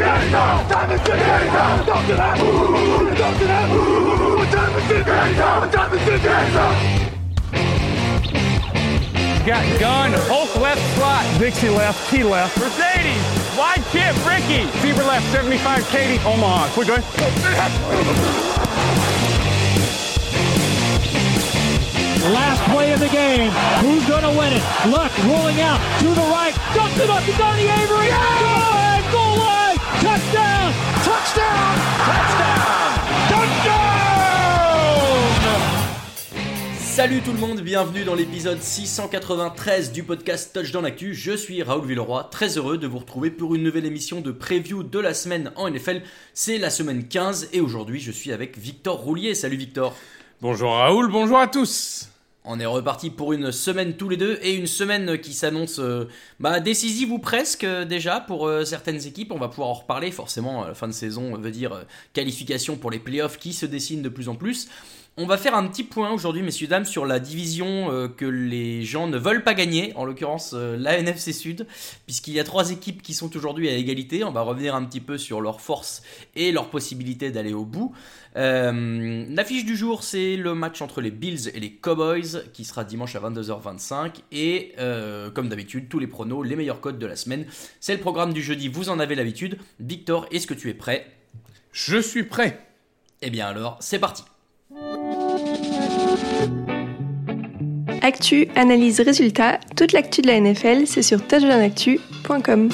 Time is it now? Time is it now? Talk to that. Talk to that. Time is it now? Time is it now? Got gun, Hulk left slot. Dixie left, T left. Mercedes, wide chip, Ricky. Fever left, 75, Katie, Omaha. We're good. Last play of the game. Who's going to win it? Luck rolling out to the right. Dumps it up to Donnie Avery. Good! Goal line. Touchdown. Touchdown. Touchdown. Touchdown. Salut tout le monde, bienvenue dans l'épisode 693 du podcast Touchdown Actu. Je suis Raoul Villeroy, très heureux de vous retrouver pour une nouvelle émission de preview de la semaine en NFL. C'est la semaine 15 et aujourd'hui je suis avec Victor Roulier. Salut Victor. Bonjour Raoul, bonjour à tous. On est reparti pour une semaine tous les deux et une semaine qui s'annonce euh, bah, décisive ou presque euh, déjà pour euh, certaines équipes. On va pouvoir en reparler forcément. La fin de saison veut dire qualification pour les playoffs qui se dessinent de plus en plus. On va faire un petit point aujourd'hui, messieurs dames, sur la division euh, que les gens ne veulent pas gagner, en l'occurrence euh, la NFC Sud, puisqu'il y a trois équipes qui sont aujourd'hui à égalité. On va revenir un petit peu sur leurs forces et leurs possibilités d'aller au bout. Euh, L'affiche du jour, c'est le match entre les Bills et les Cowboys, qui sera dimanche à 22h25. Et euh, comme d'habitude, tous les pronos, les meilleurs codes de la semaine. C'est le programme du jeudi, vous en avez l'habitude. Victor, est-ce que tu es prêt? Je suis prêt. Eh bien alors, c'est parti. Actu, analyse, résultat, toute l'actu de la NFL, c'est sur touchdownactu.com.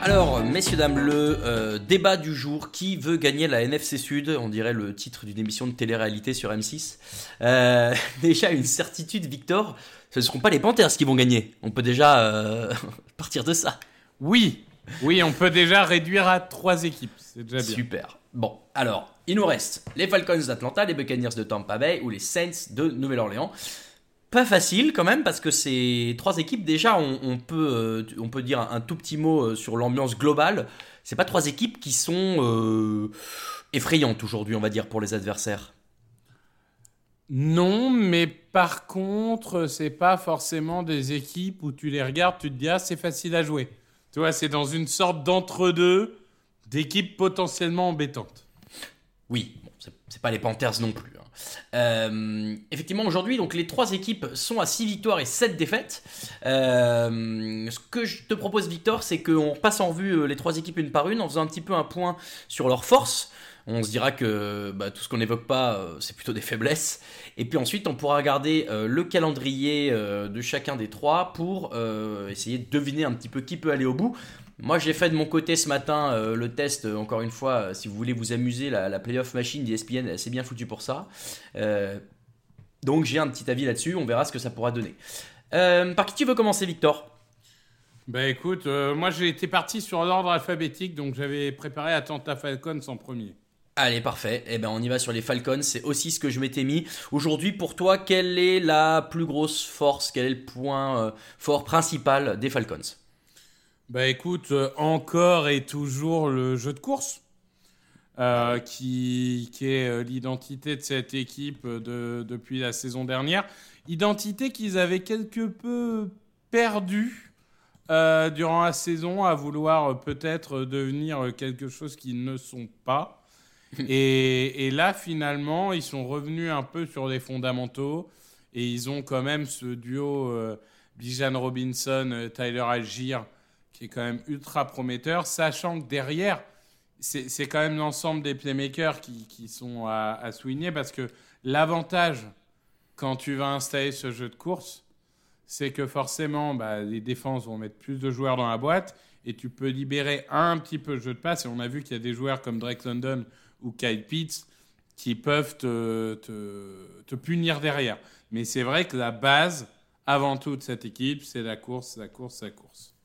Alors, messieurs, dames, le euh, débat du jour, qui veut gagner la NFC Sud? On dirait le titre d'une émission de télé-réalité sur M6. Euh, déjà, une certitude, Victor, ce ne seront pas les Panthers qui vont gagner. On peut déjà euh, partir de ça. Oui, oui, on peut déjà réduire à trois équipes. C'est déjà bien. Super. Bon, alors, il nous reste les Falcons d'Atlanta, les Buccaneers de Tampa Bay ou les Saints de Nouvelle-Orléans. Pas facile quand même parce que ces trois équipes déjà on, on peut euh, on peut dire un, tout petit mot euh, sur l'ambiance globale. C'est pas trois équipes qui sont euh, effrayantes aujourd'hui on va dire pour les adversaires. Non, mais par contre, c'est pas forcément des équipes où tu les regardes, tu te dis ah c'est facile à jouer. Tu vois, c'est dans une sorte d'entre-deux d'équipes potentiellement embêtantes. Oui, bon, c'est- pas les Panthers non plus. hein. Euh, effectivement, aujourd'hui, donc les trois équipes sont à 6 victoires et 7 défaites. Euh, ce que je te propose, Victor, c'est qu'on repasse en revue euh, les trois équipes une par une en faisant un petit peu un point sur leurs forces. On se dira que bah, tout ce qu'on n'évoque pas, c'est plutôt des faiblesses. Et puis ensuite, on pourra regarder le calendrier de chacun des trois pour essayer de deviner un petit peu qui peut aller au bout. Moi, j'ai fait de mon côté ce matin euh, le test, euh, encore une fois, euh, si vous voulez vous amuser, la, la playoff machine d'ESPN est assez bien foutue pour ça. Donc j'ai un petit avis là-dessus, on verra ce que ça pourra donner. Par qui tu veux commencer, Victor? Bah écoute, moi j'ai été parti sur l'ordre alphabétique, donc j'avais préparé Atlanta Falcons en premier. Allez, parfait. Eh ben, on y va sur les Falcons. C'est aussi ce que je m'étais mis. Aujourd'hui, pour toi, quelle est la plus grosse force Quel est le point fort principal des Falcons? Bah écoute, euh, encore et toujours le jeu de course, euh, qui, qui est euh, l'identité de cette équipe de, depuis la saison dernière. Identité qu'ils avaient quelque peu perdue durant la saison à vouloir peut-être devenir quelque chose qu'ils ne sont pas. Et, et là, finalement, ils sont revenus un peu sur les fondamentaux et ils ont quand même ce duo Bijan Robinson, Tyler Algier qui est quand même ultra prometteur, sachant que derrière, c'est quand même l'ensemble des playmakers qui, sont à, souligner parce que l'avantage quand tu vas installer ce jeu de course, c'est que forcément, bah, les défenses vont mettre plus de joueurs dans la boîte et tu peux libérer un petit peu le jeu de passe. Et on a vu qu'il y a des joueurs comme Drake London ou Kyle Pitts qui peuvent te punir derrière. Mais c'est vrai que la base, avant tout, de cette équipe, c'est la course, la course, la course.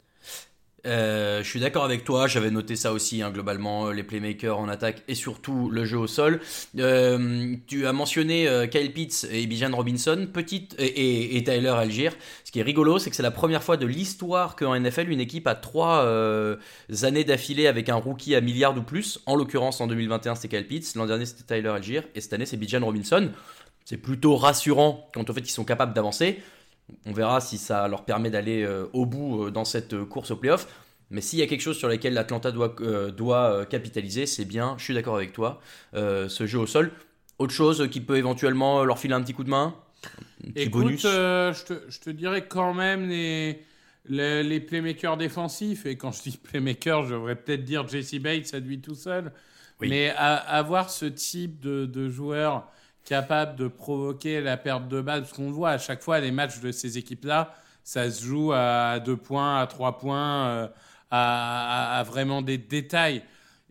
Euh, je suis d'accord avec toi, j'avais noté ça aussi, hein, globalement, euh, les playmakers en attaque et surtout le jeu au sol. Euh, tu as mentionné Kyle Pitts et Bijan Robinson, petite, et, Tyler Algier. Ce qui est rigolo, c'est que c'est la première fois de l'histoire qu'en NFL, une équipe a trois années d'affilée avec un rookie à milliard ou plus. En l'occurrence, en 2021, c'était Kyle Pitts, l'an dernier, c'était Tyler Algier, et cette année, c'est Bijan Robinson. C'est plutôt rassurant quand au fait ils sont capables d'avancer. On verra si ça leur permet d'aller euh, au bout euh, dans cette euh, course au playoff. Mais s'il y a quelque chose sur lequel l'Atlanta doit, doit capitaliser, c'est bien, je suis d'accord avec toi, ce jeu au sol. Autre chose qui peut éventuellement leur filer un petit coup de main? Écoute, je, te, je, te, dirais quand même les, les, playmakers défensifs. Et quand je dis playmaker, je devrais peut-être dire Jesse Bates à lui tout seul. Mais avoir ce type de, de joueur capable de provoquer la perte de balle. Parce qu'on voit à chaque fois les matchs de ces équipes-là, ça se joue à 2 points, à 3 points, euh, à, vraiment des détails.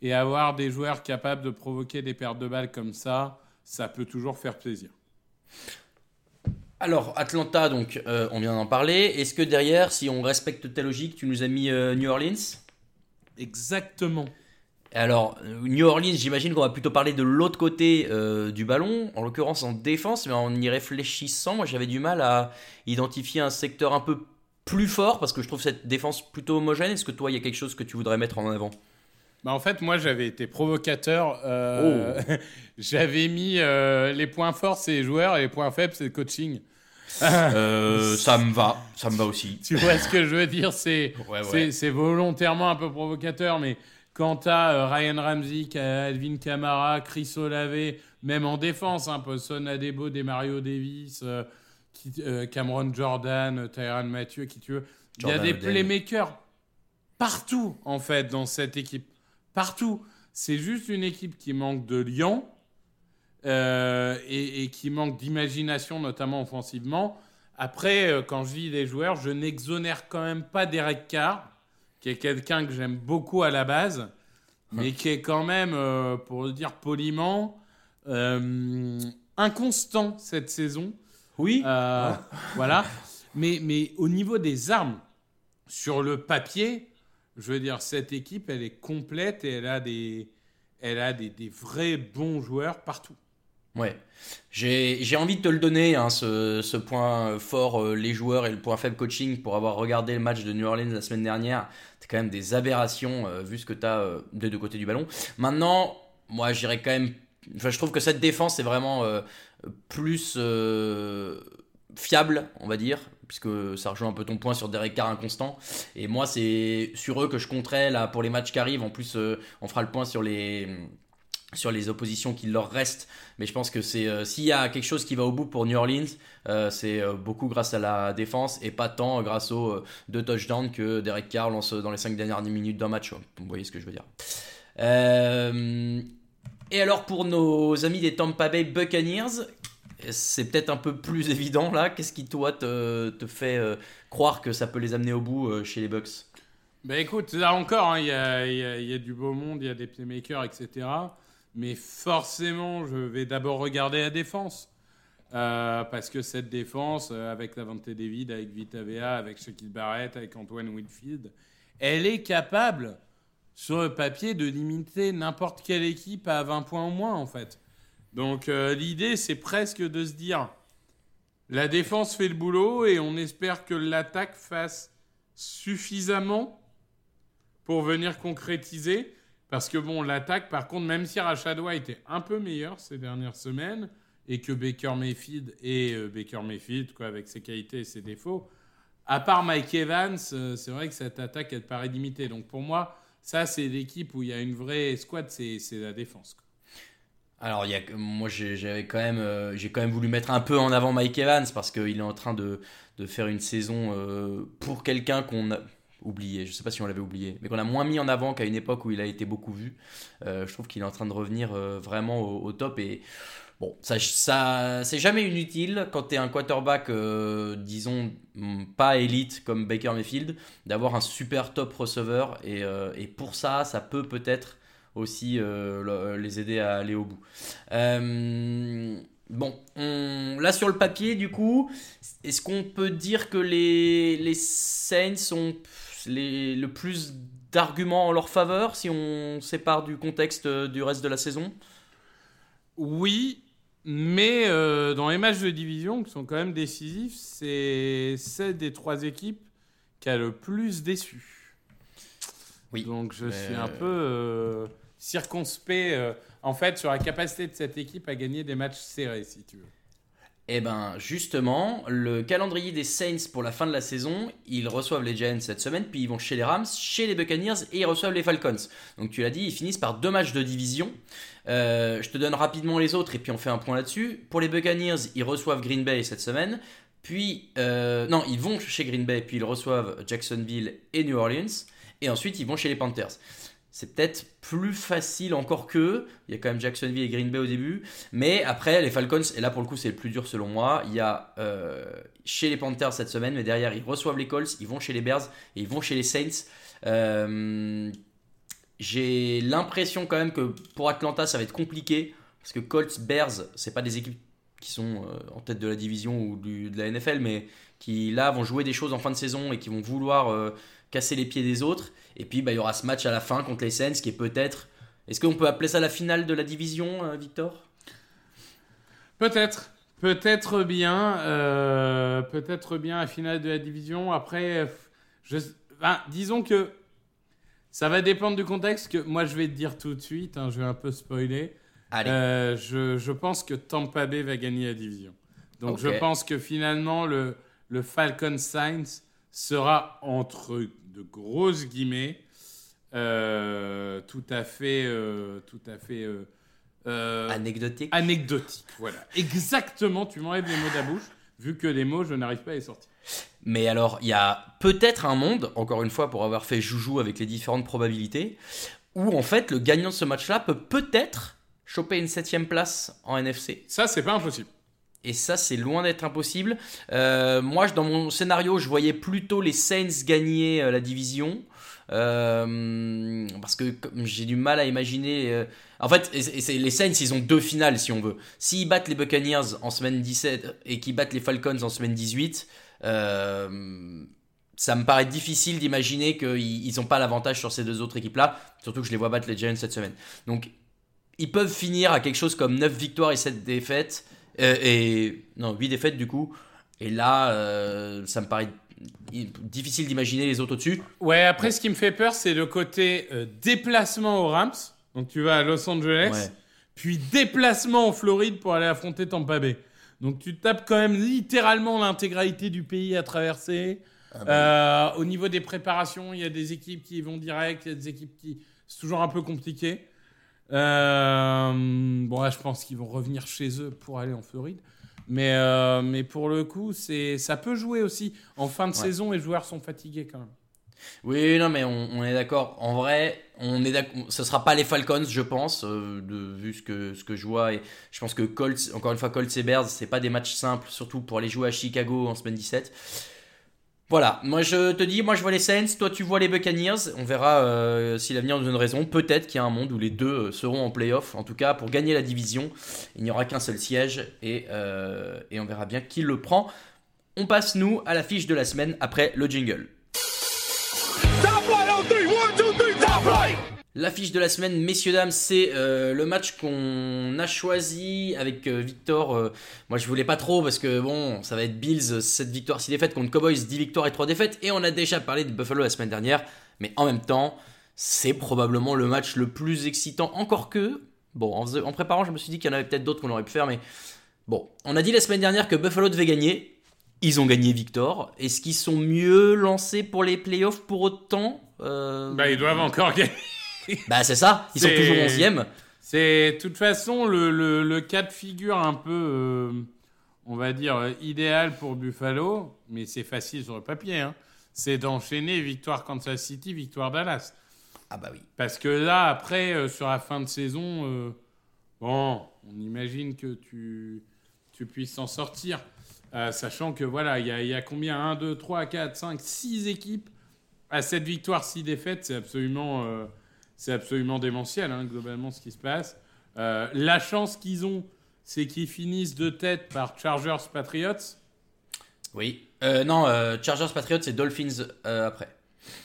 Et avoir des joueurs capables de provoquer des pertes de balles comme ça, ça peut toujours faire plaisir. Alors, Atlanta, donc, euh, on vient d'en parler. Est-ce que derrière, si on respecte ta logique, tu nous as mis euh, New Orleans? Exactement. Alors, New Orleans, j'imagine qu'on va plutôt parler de l'autre côté euh, du ballon, en l'occurrence en défense, mais en y réfléchissant, moi j'avais du mal à identifier un secteur un peu plus fort, parce que je trouve cette défense plutôt homogène. Est-ce que toi, il y a quelque chose que tu voudrais mettre en avant? Bah en fait, moi, j'avais été provocateur. Euh, oh. j'avais mis euh, les points forts, c'est les joueurs, et les points faibles, c'est le coaching. ça me va, ça me va aussi. Tu vois ce que je veux dire C'est c'est volontairement un peu provocateur, mais Quant à euh, Ryan Ramsey, Alvin Kamara, Chris Olave, même en défense, un peu Son Adebo, des Mario Davis, euh, euh, Cameron Jordan, Tyron Mathieu, qui tu veux. Il y a des playmakers partout, en fait, dans cette équipe. Partout. C'est juste une équipe qui manque de lion et, qui manque d'imagination, notamment offensivement. Après, quand je dis les joueurs, je n'exonère quand même pas Derek Carr qui est quelqu'un que j'aime beaucoup à la base, mais qui est quand même, euh, pour le dire poliment, euh, inconstant cette saison. Oui. Euh, voilà. Mais, mais au niveau des armes, sur le papier, je veux dire, cette équipe, elle est complète et elle a des, elle a des, des vrais bons joueurs partout. Ouais. J'ai envie de te le donner, hein, ce, ce, point fort, les joueurs et le point faible coaching, pour avoir regardé le match de New Orleans la semaine dernière quand même des aberrations euh, vu ce que tu euh, des deux côtés du ballon. Maintenant, moi j'irais quand même. Enfin, je trouve que cette défense est vraiment euh, plus fiable, on va dire, puisque ça rejoint un peu ton point sur Derek Carr inconstant. Et moi, c'est sur eux que je compterais là pour les matchs qui arrivent. En plus, on fera le point sur les sur les oppositions qui leur restent. Mais je pense que c'est euh, s'il y a quelque chose qui va au bout pour New Orleans, euh, c'est euh, beaucoup grâce à la défense et pas tant grâce aux deux touchdowns que Derek Carr lance dans les cinq dernières minutes d'un match. Vous voyez ce que je veux dire. et alors pour nos amis des Tampa Bay Buccaneers, c'est peut-être un peu plus évident là. Qu'est-ce qui toi te, te fait croire que ça peut les amener au bout chez les Bucks ben écoute, là encore, hein, il y, y, a, du beau monde, il y a des playmakers, etc mais forcément, je vais d'abord regarder la défense. Euh, parce que cette défense, euh, avec Lavante David, avec Vita Vea, avec Shaquille Barrett, avec Antoine Winfield, elle est capable, sur le papier, de limiter n'importe quelle équipe à 20 points au moins, en fait. Donc euh, l'idée, c'est presque de se dire, la défense fait le boulot et on espère que l'attaque fasse suffisamment pour venir concrétiser. Parce que bon, l'attaque, par contre, même si White était un peu meilleur ces dernières semaines, et que Baker Mayfield et euh, Baker Mayfield, quoi, avec ses qualités et ses défauts, à part Mike Evans, euh, c'est vrai que cette attaque, elle paraît limitée. Donc pour moi, ça, c'est l'équipe où il y a une vraie squad, c'est la défense. Alors, moi, j'avais quand même, euh, j'ai quand même voulu mettre un peu en avant Mike Evans parce qu'il est en train de, de faire une saison pour quelqu'un qu'on a oublié, je sais pas si on l'avait oublié, mais qu'on a moins mis en avant qu'à une époque où il a été beaucoup vu. Euh, je trouve qu'il est en train de revenir euh, vraiment au, top et bon, ça, ça c'est jamais inutile quand tu es un quarterback, euh, disons, mm, pas élite comme Baker Mayfield, d'avoir un super top receveur et, et, pour ça, ça peut peut-être aussi le- les aider à aller au bout. Bon, on- là sur le papier, du coup, est-ce qu'on peut dire que les, les Saints ont les, le plus d'arguments en leur faveur si on sépare du contexte euh, du reste de la saison? Oui, mais euh, dans les matchs de division qui sont quand même décisifs, c'est celle des trois équipes qui a le plus déçu. Oui, Donc je mais- suis un peu euh, circonspect euh, en fait sur la capacité de cette équipe à gagner des matchs serrés, si tu veux. Eh ben justement, le calendrier des Saints pour la fin de la saison, ils reçoivent les Giants cette semaine, puis ils vont chez les Rams, chez les Buccaneers et ils reçoivent les Falcons. Donc tu l'as dit, ils finissent par deux matchs de division. Euh, je te donne rapidement les autres et puis on fait un point là-dessus. Pour les Buccaneers, ils reçoivent Green Bay cette semaine. Puis, euh, non, ils vont chez Green Bay, puis ils reçoivent Jacksonville et New Orleans. Et ensuite, ils vont chez les Panthers. C'est peut-être plus facile encore qu'eux. Il y a quand même Jacksonville et Green Bay au début. Mais après, les Falcons, et là pour le coup, c'est le plus dur selon moi. Il y a euh, chez les Panthers cette semaine, mais derrière, ils reçoivent les Colts, ils vont chez les Bears et ils vont chez les Saints. Euh, J'ai l'impression quand même que pour Atlanta, ça va être compliqué. Parce que Colts, Bears, c'est pas des équipes qui sont euh, en tête de la division ou de la NFL, mais qui là vont jouer des choses en fin de saison et qui vont vouloir casser les pieds des autres. Et puis bah, il y aura ce match à la fin contre les Saints qui est peut-être. Est-ce qu'on peut appeler ça la finale de la division, euh, Victor? Peut-être. Peut-être bien. euh, Peut-être bien à finale de la division. Après, je, disons que ça va dépendre du contexte. Que moi, je vais te dire tout de suite. hein, je vais un peu spoiler. Allez, Euh, je, je pense que Tampa Bay va gagner la division. Donc je pense que finalement le, le Falcon Saints sera entre de grosses guillemets euh, tout à fait euh, tout à fait euh, anecdotique. anecdotique. Voilà, exactement. Tu m'enlèves les mots de la bouche vu que les mots je n'arrive pas à les sortir. Mais alors, il y a peut-être un monde, encore une fois, pour avoir fait joujou avec les différentes probabilités, où en fait le gagnant de ce match-là peut peut-être choper une septième place en NFC. Ça c'est pas impossible. Et ça, c'est loin d'être impossible. Euh, moi, dans mon scénario, je voyais plutôt les Saints gagner euh, la division. Euh, parce que j'ai du mal à imaginer. En fait, et- les Saints, ils ont deux finales si on veut. S'ils battent les Buccaneers en semaine 17 et qu'ils battent les Falcons en semaine 18, euh, ça me paraît difficile d'imaginer qu'ils n'ont pas l'avantage sur ces deux autres équipes-là. Surtout que je les vois battre les Giants cette semaine. Donc, ils peuvent finir à quelque chose comme 9 victoires et 7 défaites. Euh, et non, 8 défaites du coup. Et là, euh, ça me paraît difficile d'imaginer les autres au-dessus. Ouais, après, ce qui me fait peur, c'est le côté euh, déplacement aux Rams. Donc, tu vas à Los Angeles, Ouais. puis déplacement en Floride pour aller affronter Tampa Bay. Donc, tu tapes quand même littéralement l'intégralité du pays à traverser. Euh, au niveau des préparations, il y a des équipes qui vont direct, il y a des équipes qui. C'est toujours un peu compliqué. Euh, bon, là, je pense qu'ils vont revenir chez eux pour aller en Floride. Mais, euh, mais pour le coup, c'est, ça peut jouer aussi. En fin de Ouais. saison, les joueurs sont fatigués quand même. Oui, non, mais on, on est d'accord. En vrai, on est. Ce sera pas les Falcons, je pense, euh, de, vu ce que, ce que je vois. Et je pense que Colts, encore une fois, Colts et Bears, c'est pas des matchs simples, surtout pour aller jouer à Chicago en semaine 17. Voilà, moi je te dis, moi je vois les Saints, toi tu vois les Buccaneers. On verra euh, si l'avenir nous donne raison. Peut-être qu'il y a un monde où les deux euh, seront en playoff. En tout cas, pour gagner la division, il n'y aura qu'un seul siège et, euh, et on verra bien qui le prend. On passe nous à la fiche de la semaine après le jingle. L'affiche de la semaine, messieurs, dames, c'est euh, le match qu'on a choisi avec euh, Victor. euh, moi, je voulais pas trop parce que bon, ça va être Bills, 7 victoires, 6 défaites contre Cowboys, 10 victoires et 3 défaites. Et on a déjà parlé de Buffalo la semaine dernière. Mais en même temps, c'est probablement le match le plus excitant. Encore que, bon, en, en préparant, je me suis dit qu'il y en avait peut-être d'autres qu'on aurait pu faire. Mais bon, on a dit la semaine dernière que Buffalo devait gagner. Ils ont gagné Victor. Est-ce qu'ils sont mieux lancés pour les playoffs pour autant Bah, ils doivent encore gagner. bah c'est ça, ils sont toujours 11e. C'est de toute façon le, le, le cas de figure un peu, euh, on va dire, euh, idéal pour Buffalo, mais c'est facile sur le papier. hein. C'est d'enchaîner victoire Kansas City, victoire Dallas. Ah bah oui. Parce que là, après, euh, sur la fin de saison, euh, bon, on imagine que tu, tu puisses s'en sortir. Sachant que voilà, il y y a combien? 1, 2, 3, 4, 5, 6 équipes à 7 victoires, 6 défaites. C'est absolument, c'est absolument démentiel, hein, globalement, ce qui se passe. Euh, la chance qu'ils ont, c'est qu'ils finissent de tête par Chargers Patriots. Oui. Euh, non, euh, Chargers Patriots et Dolphins après.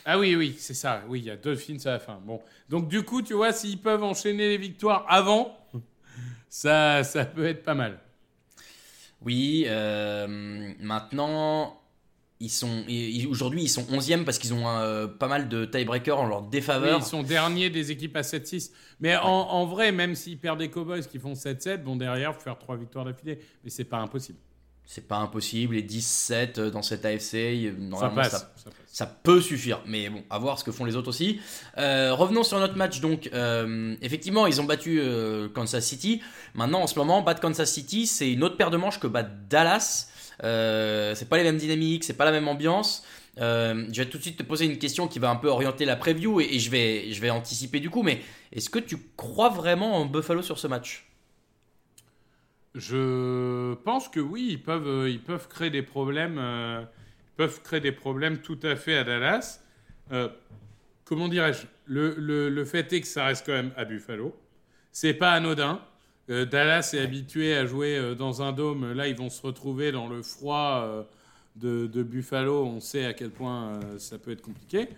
Ah oui, oui, c'est ça. Oui, il y a Dolphins à la fin. Bon. Donc, du coup, tu vois, s'ils peuvent enchaîner les victoires avant, ça, ça peut être pas mal. Oui, maintenant, ils sont aujourd'hui ils sont 11e parce qu'ils ont euh, pas mal de tiebreakers en leur Oui, défaveur. ils sont derniers des équipes à 7-6. Mais en, en vrai, même s'ils perdent des Cowboys qui font 7-7, bon, derrière, faut faire trois victoires d'affilée. Mais c'est pas impossible. C'est pas impossible, les 17 dans cette AFC, euh, Ça normalement passe. ça, ça passe. ça peut suffire. Mais bon, à voir ce que font les autres aussi. Euh, revenons sur notre match donc. Euh, effectivement, ils ont battu euh, Kansas City. Maintenant, en ce moment, battre Kansas City, c'est une autre paire de manches que battre Dallas. Euh, c'est pas les mêmes dynamiques, c'est pas la même ambiance. Euh, je vais tout de suite te poser une question qui va un peu orienter la preview et, je, vais, je vais anticiper du coup. Mais est-ce que tu crois vraiment en Buffalo sur ce match? Je pense que oui, ils peuvent, euh, ils peuvent créer des problèmes. peuvent créer des problèmes tout à fait à Dallas. Comment dirais-je? Le, le- le fait est que ça reste quand même à Buffalo. C'est pas anodin. Euh, Dallas est habitué à jouer euh, dans un dôme. Là, ils vont se retrouver dans le froid euh, de, de Buffalo. On sait à quel point ça peut être compliqué.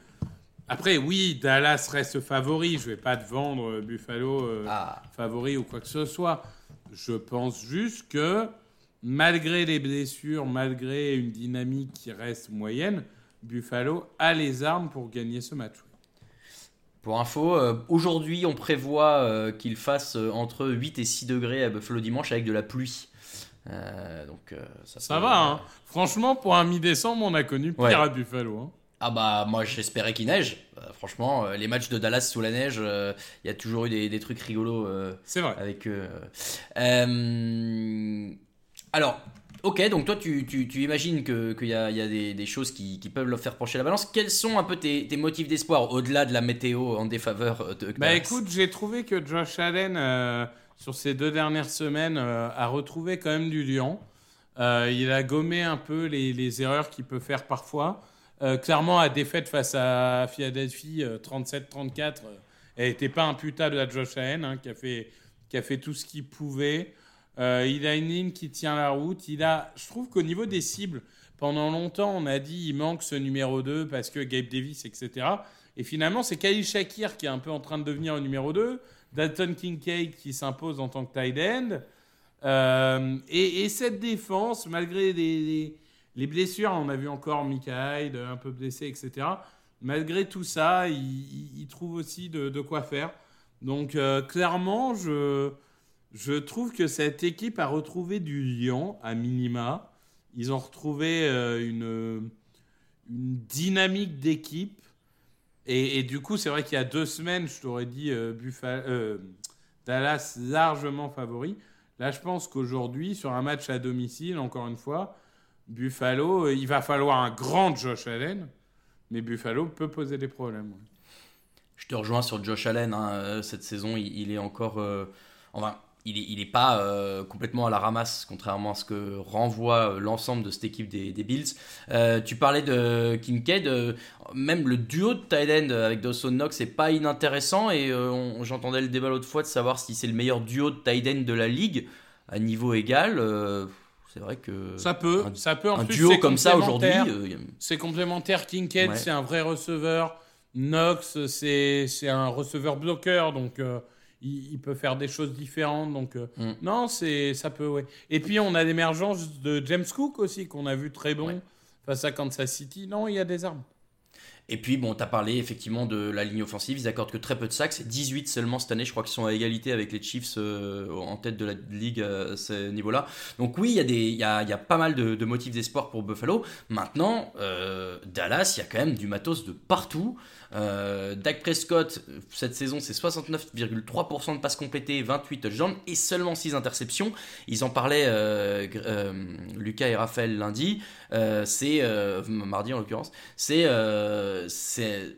Après, oui, Dallas reste favori. Je vais pas te vendre Buffalo Ah, favori ou quoi que ce soit. Je pense juste que malgré les blessures, malgré une dynamique qui reste moyenne, Buffalo a les armes pour gagner ce match. Pour info, euh, aujourd'hui on prévoit euh, qu'il fasse euh, entre 8 et 6 degrés à Buffalo dimanche avec de la pluie. Euh, donc euh, ça, Ça peut- va, hein Franchement, pour un mi-décembre, on a connu pire Ouais. à Buffalo. hein. Ah bah moi j'espérais qu'il neige. Euh, franchement, les matchs de Dallas sous la neige, il y a toujours eu des, des trucs rigolos C'est vrai. avec eux. Alors, ok, donc toi tu, imagines qu'il y a, des, choses qui, peuvent leur faire pencher la balance. Quels sont un peu tes, motifs d'espoir au-delà de la météo en défaveur euh, de Bah écoute, j'ai trouvé que Josh Allen, euh, sur ces deux dernières semaines, euh, a retrouvé quand même du lion. Il a gommé un peu les, erreurs qu'il peut faire parfois. Clairement, la défaite face à Philadelphie, euh, 37-34, euh, elle n'était pas imputable à Josh Allen, hein, qui a fait tout ce qu'il pouvait. Euh, il a une ligne qui tient la route. Il a, je trouve qu'au niveau des cibles, pendant longtemps, on a dit il manque ce numéro 2 parce que Gabe Davis, etc. Et finalement, c'est Khalil Shakir qui est un peu en train de devenir le numéro 2. Dalton Kincaid qui s'impose en tant que tight end. Euh, et, et cette défense, malgré les, les- les blessures, on a vu encore Mika Hyde un peu blessé, etc. Malgré tout ça, il, trouve aussi de, de quoi faire. Donc euh, clairement, je, je trouve que cette équipe a retrouvé du lion à minima. Ils ont retrouvé euh, une, dynamique d'équipe. Et, du coup, c'est vrai qu'il y a deux semaines, je t'aurais dit euh, euh, Dallas largement favori. Là, je pense qu'aujourd'hui, sur un match à domicile, encore une fois, Buffalo, il va falloir un grand Josh Allen, mais Buffalo peut poser des problèmes. Je te rejoins sur Josh Allen. hein, cette saison, il, il est encore. enfin, il est, il est pas euh, complètement à la ramasse, contrairement à ce que renvoie euh, l'ensemble de cette équipe des, des Bills. Euh, tu parlais de Kincaid. euh, même le duo de tight end avec Dawson Knox, c'est pas inintéressant. Et j'entendais le débat l'autre fois de savoir si c'est le meilleur duo de tight end de la ligue à niveau égal. c'est vrai que. Ça peut, Un- ça peut. En un plus, duo comme ça aujourd'hui. C'est complémentaire. Kincaid, Ouais. c'est un vrai receveur. Knox, c'est c'est un receveur bloqueur, donc il, il peut faire des choses différentes. Donc euh, Mm. non, c'est ça peut, ouais. Et puis on a l'émergence de James Cook aussi qu'on a vu très bon Ouais. face à Kansas City. Non, il y a des armes. Et puis, bon, tu as parlé effectivement de la ligne offensive. Ils accordent que très peu de sacs. C'est 18 seulement cette année. Je crois qu'ils sont à égalité avec les Chiefs euh, en tête de la ligue à ce niveau-là. Donc, oui, il y, a des- il y a, y a pas mal de, de motifs d'espoir pour Buffalo. Maintenant, euh, Dallas, il y a quand même du matos de partout. Euh, Dak Prescott, cette saison, c'est 69,3% de passes complétées, 28 touchdowns et seulement 6 interceptions. Ils en parlaient, euh, euh, Lucas et Raphaël lundi. C'est mardi en l'occurrence. C'est c'est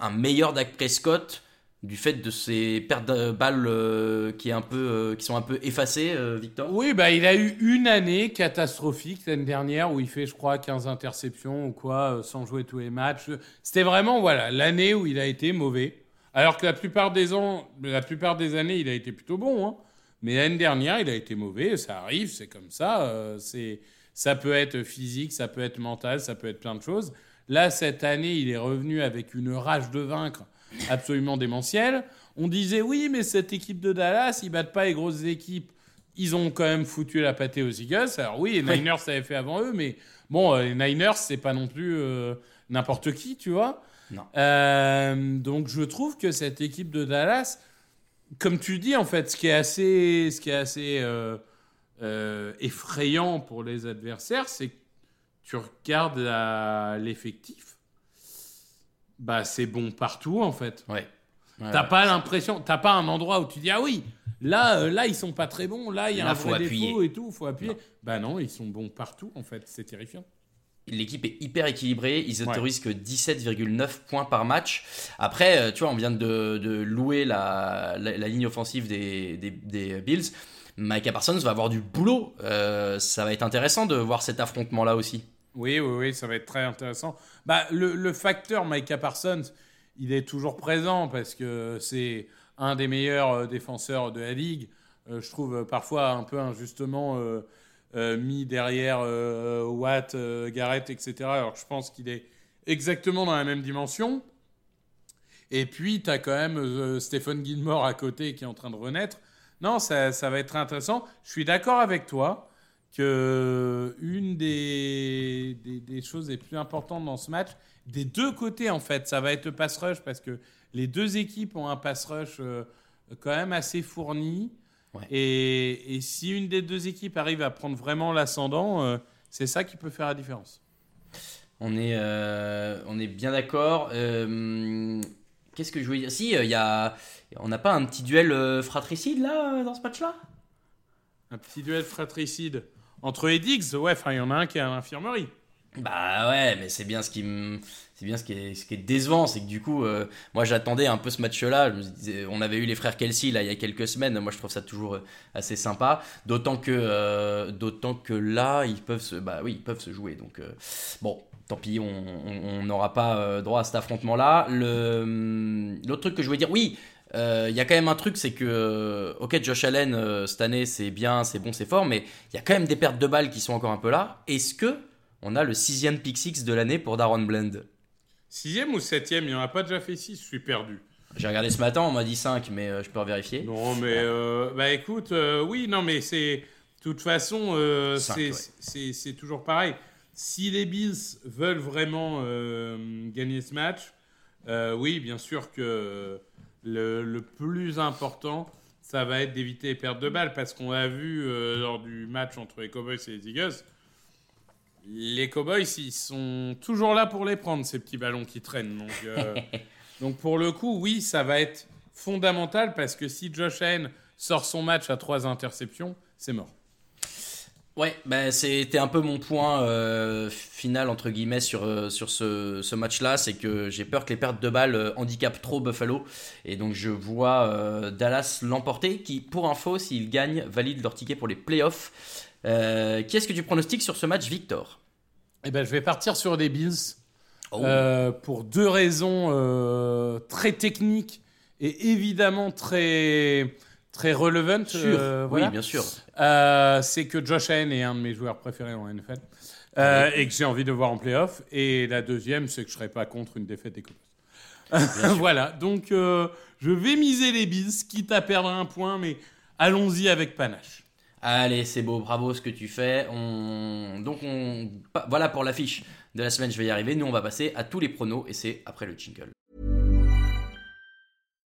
un meilleur Dak Prescott du fait de ces pertes de balles euh, qui, est un peu, euh, qui sont un peu effacées, euh, Victor? Oui, bah, il a eu une année catastrophique l'année dernière où il fait, je crois, 15 interceptions ou quoi, sans jouer tous les matchs. C'était vraiment, voilà, l'année où il a été mauvais. Alors que la plupart des ans, la plupart des années, il a été plutôt bon. Hein. Mais l'année dernière, il a été mauvais. Ça arrive, c'est comme ça. c'est, ça peut être physique, ça peut être mental, ça peut être plein de choses. Là, cette année, il est revenu avec une rage de vaincre absolument démentielle. On disait oui, mais cette équipe de Dallas, ils battent pas les grosses équipes. Ils ont quand même foutu la pâtée aux Eagles. Alors oui, les Niners l'avaient fait avant eux, mais bon, euh, les Niners, c'est pas non plus euh, n'importe qui, tu vois. Non. Euh, donc je trouve que cette équipe de Dallas, comme tu dis en fait, ce qui est assez, ce qui est assez euh, effrayant pour les adversaires, c'est que tu regardes l'effectif, bah c'est bon partout en fait. Ouais. Ouais, T'as ouais. pas l'impression, t'as pas un endroit où tu dis ah oui, là, euh, là ils sont pas très bons, là il y a Là, un faut vrai appuyer. défaut et tout, faut appuyer. Bah non, ils sont bons partout en fait, c'est terrifiant. L'équipe est hyper équilibrée. Ils Ouais. autorisent que 17,9 points par match. Après, euh, tu vois, on vient de, de louer la, la, la ligne offensive des, des, des Bills. Micah Parsons va avoir du boulot. Euh, ça va être intéressant de voir cet affrontement-là aussi. Oui, oui, oui, ça va être très intéressant. Bah, le, facteur Micah Parsons, il est toujours présent parce que c'est un des meilleurs euh, défenseur de la ligue. Euh, je trouve euh, parfois un peu injustement mis derrière Watt, Garrett, etc. Alors je pense qu'il est exactement dans la même dimension. Et puis, tu as quand même Stephen Gilmore à côté qui est en train de renaître. Non, ça, ça va être intéressant. Je suis d'accord avec toi que une des, des, des choses les plus importantes dans ce match, des deux côtés en fait, ça va être le pass rush parce que les deux équipes ont un pass rush euh, quand même assez fourni. Ouais. Et, et si une des deux équipes arrive à prendre vraiment l'ascendant, euh, c'est ça qui peut faire la différence. On est, euh, on est bien d'accord. Euh, Qu'est-ce que je voulais dire? Si, il y a, on n'a pas un petit duel fratricide là dans ce match-là? Un petit duel fratricide entre Diggs, ouais, il y en a un qui est à l'infirmerie. Bah ouais, mais c'est bien ce qui c'est bien ce qui est, ce qui est décevant, c'est que du coup, euh, moi j'attendais un peu ce match-là. On avait eu les frères Kelsey là il y a quelques semaines. Moi je trouve ça toujours euh, assez sympa, d'autant que, euh, d'autant que là ils peuvent se, bah oui, ils peuvent se jouer. Donc bon, tant pis, on n'aura pas droit à cet affrontement-là. Hum, l'autre truc que je voulais dire, oui. Euh, Il y a quand même un truc, c'est que, euh, ok, Josh Allen, euh, cette année, c'est bien, c'est bon, c'est fort, mais il y a quand même des pertes de balles qui sont encore un peu là. Est-ce que on a le sixième pick six de l'année pour Darren Bland. Sixième ou septième, il n'y en a pas déjà fait six, je suis perdu. J'ai regardé ce matin, on m'a dit 5, mais euh, je peux vérifier. Non, mais euh, bah écoute, euh, oui, non, mais c'est de toute façon, c'est ouais. c'est- c'est toujours pareil. Si les Bills veulent vraiment gagner ce match, oui, bien sûr que le, le plus important, ça va être d'éviter les pertes de balles, parce qu'on l'a vu euh, lors du match entre les Cowboys et les Eagles. Les Cowboys, ils sont toujours là pour les prendre, ces petits ballons qui traînent. Donc, euh, donc pour le coup, oui, ça va être fondamental parce que si Josh Allen sort son match à trois interceptions, c'est mort. Ouais, bah, c'était un peu mon point euh, final, entre guillemets, sur, euh, sur ce, ce match-là. C'est que j'ai peur que les pertes de balles euh, handicapent trop Buffalo. Et donc je vois Dallas l'emporter, qui, pour info, s'ils gagnent, valide leur ticket pour les playoffs. Euh, qui est-ce que tu pronostiques sur ce match, Victor? Eh ben, je vais partir sur des Bills Oh. pour deux raisons très techniques et évidemment très très relevant. Euh, voilà. Oui, bien sûr. Euh, c'est que Josh Allen est un de mes joueurs préférés en NFL euh, et que j'ai envie de voir en playoff. Et la deuxième, c'est que je serais pas contre une défaite des voilà, donc euh, je vais miser les Bills, quitte à perdre un point, mais allons-y avec panache. Allez, c'est beau, bravo ce que tu fais. On... Donc, on... voilà pour l'affiche de la semaine, je vais y arriver. Nous, on va passer à tous les pronos et c'est après le jingle.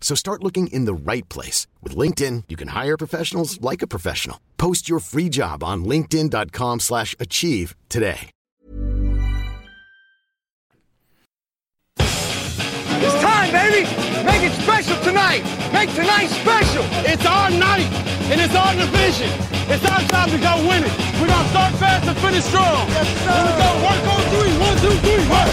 So start looking in the right place. With LinkedIn, you can hire professionals like a professional. Post your free job on linkedin.com/achieve slash achieve today. It's time, baby! Make Make it special tonight. Make tonight special. It's our night, and it's our division. It's our time to go win it. We're gonna start fast and finish strong. Yes, sir. Here we go. Work on three. One, two, three. Work.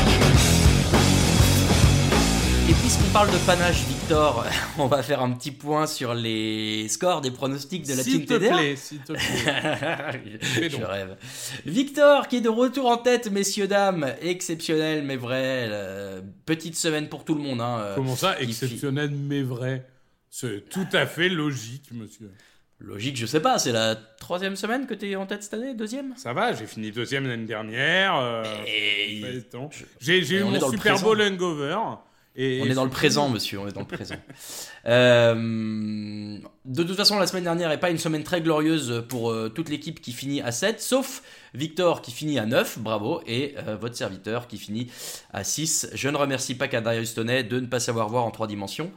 Et puisqu'on parle de panache, Victor, on va faire un petit point sur les scores des pronostics de la S'il team te TDR. plaît, s'il te plaît. Je rêve. Victor qui est de retour en tête, messieurs dames, exceptionnel mais vrai. euh, petite semaine pour tout le monde. Hein, euh, Comment ça, exceptionnel mais vrai? C'est tout à fait logique, monsieur. Logique, je sais pas. C'est la troisième semaine que t'es en tête cette année, deuxième? Ça va, j'ai fini deuxième l'année dernière. euh, Et-. J'ai eu mon Super. Bowl hangover. Et On est dans le présent, monsieur, on est dans le présent. Euh, de toute façon, la semaine dernière n'est pas une semaine très glorieuse pour euh, toute l'équipe qui finit à 7, sauf Victor qui finit à 9, bravo, et euh, votre serviteur qui finit à 6. Je ne remercie pas Kadarius Toney de ne pas savoir voir en 3 dimensions.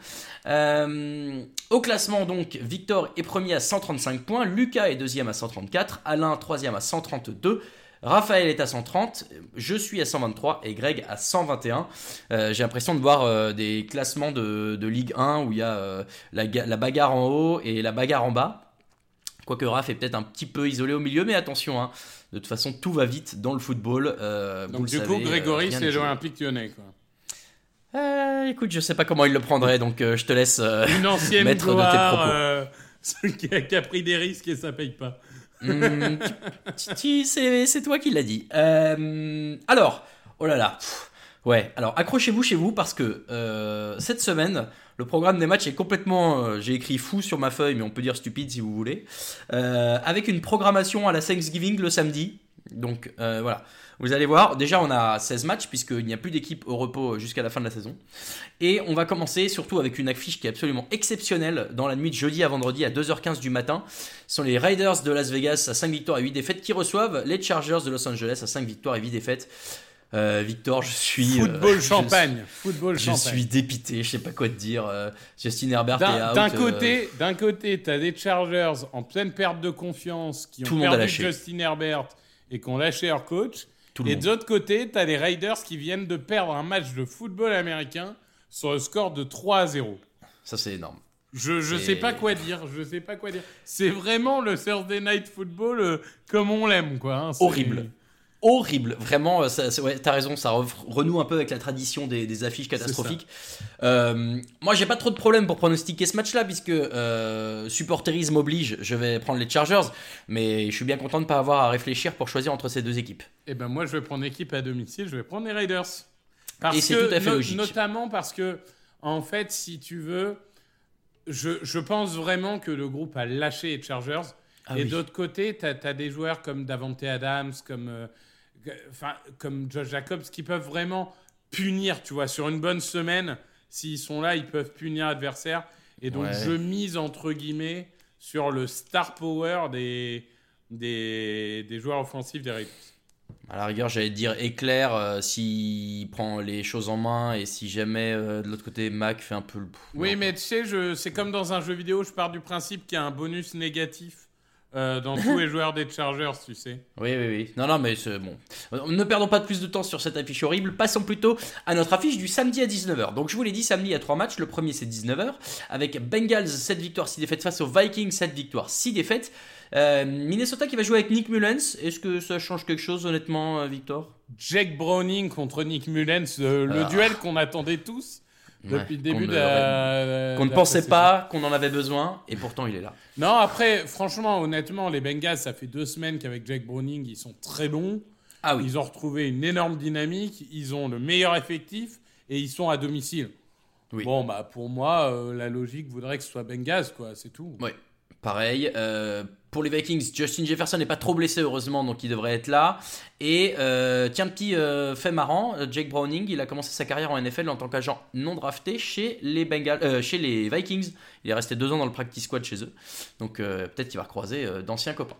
Au classement, donc, Victor est premier à 135 points, Lucas est deuxième à 134, Alain troisième à 132. Raphaël est à 130, je suis à 123 et Greg à 121. Euh, J'ai l'impression de voir euh, des classements de, de Ligue 1 où il y a euh, la, ga- la bagarre en haut et la bagarre en bas. Quoique Raph est peut-être un petit peu isolé au milieu, mais attention, hein, de toute façon tout va vite dans le football. vous Donc le du savez, coup, euh, Grégory, c'est l'Olympique lyonnais. Quoi. Euh, écoute, je sais pas comment il le prendrait, donc euh, je te laisse. euh, Une ancienne Maître de tes gloire propos. qui a pris des risques et ça paye pas. Hmm, c'est toi qui l'as dit. Euh, alors, oh là là. ouais, alors accrochez-vous chez vous parce que euh, cette semaine, le programme des matchs est complètement. euh, J'ai écrit fou sur ma feuille, mais on peut dire stupide si vous voulez. Avec une programmation à la Thanksgiving le samedi. Donc euh, voilà. Vous allez voir, déjà on a 16 matchs puisqu'il n'y a plus d'équipe au repos jusqu'à la fin de la saison. Et on va commencer surtout avec une affiche qui est absolument exceptionnelle dans la nuit de jeudi à vendredi à 2h15 du matin. Ce sont les Raiders de Las Vegas à 5 victoires et 8 défaites qui reçoivent les Chargers de Los Angeles à 5 victoires et 8 défaites. Euh, Victor, je suis... euh, Football je- champagne. Football Je, champagne. suis dépité, je sais pas quoi te dire. Euh, Justin Herbert D'un d'un euh, côté, d'un côté, t'as des Chargers en pleine perte de confiance qui ont perdu. Justin Herbert et qui ont lâché leur coach. Tout Et de l'autre côté, t'as les Raiders qui viennent de perdre un match de football américain sur le score de 3 à 0. Ça c'est énorme. Je, je sais pas quoi dire, je sais pas quoi dire. C'est vraiment le Thursday Night Football euh, comme on l'aime, quoi. hein. C'est- Horrible. Horrible, vraiment, euh, ouais, t'as raison, ça re- renoue un peu avec la tradition des, des affiches catastrophiques. Euh, moi, j'ai pas trop de problème pour pronostiquer ce match-là, puisque euh, supporterisme oblige, je vais prendre les Chargers, mais je suis bien content de ne pas avoir à réfléchir pour choisir entre ces deux équipes. Eh ben moi, je vais prendre l'équipe à domicile, je vais prendre les Raiders. Parce Et c'est que, tout à fait no- logique. Notamment parce que, en fait, si tu veux, je, je pense vraiment que le groupe a lâché les Chargers. Ah et oui. d'autre côté, tu as, des joueurs comme Davante Adams, comme, euh, enfin, comme Josh Jacobs, qui peuvent vraiment punir, tu vois, sur une bonne semaine. S'ils sont là, ils peuvent punir l'adversaire. Et donc, Ouais. je mise, entre guillemets, sur le star power des, des, des joueurs offensifs des Raiders. À la rigueur, j'allais dire éclair euh, s'il prend les choses en main et si jamais euh, de l'autre côté Mac fait un peu le. Oui, Non. mais tu sais, c'est comme dans un jeu vidéo, je pars du principe qu'il y a un bonus négatif euh, dans tous les joueurs des Chargers, tu sais. Oui, oui, oui. Non, non, mais c'est bon. Ne perdons pas plus de temps sur cette affiche horrible. Passons plutôt à notre affiche du samedi à 19h. Donc, je vous l'ai dit, samedi, il y a trois matchs. Le premier, c'est 19h. Avec Bengals, 7 victoires, 6 défaites face aux Vikings, 7 victoires, 6 défaites. Euh, Minnesota qui va jouer avec Nick Mullens. Est-ce que ça change quelque chose, honnêtement, euh, Victor? Jack Browning contre Nick Mullens, euh, le Ah. duel qu'on attendait tous depuis Ouais, le début qu'on de la- Qu'on ne pensait pas qu'on en avait besoin, et pourtant, il est là. Non, après, franchement, honnêtement, les Bengals, ça fait deux semaines qu'avec Jack Browning, ils sont très bons. Ah oui. Ils ont retrouvé une énorme dynamique. Ils ont le meilleur effectif et ils sont à domicile. Oui. Bon, bah pour moi, euh, la logique voudrait que ce soit Bengals, quoi. C'est tout. Ouais, pareil. Euh, pour les Vikings, Justin Jefferson n'est pas trop blessé, heureusement, donc il devrait être là. Et euh, tiens, petit euh, fait marrant, Jake Browning, il a commencé sa carrière en NFL en tant qu'agent non drafté chez les, chez les Vikings. Il est resté deux ans dans le practice squad chez eux. Donc peut-être qu'il va recroiser d'anciens copains.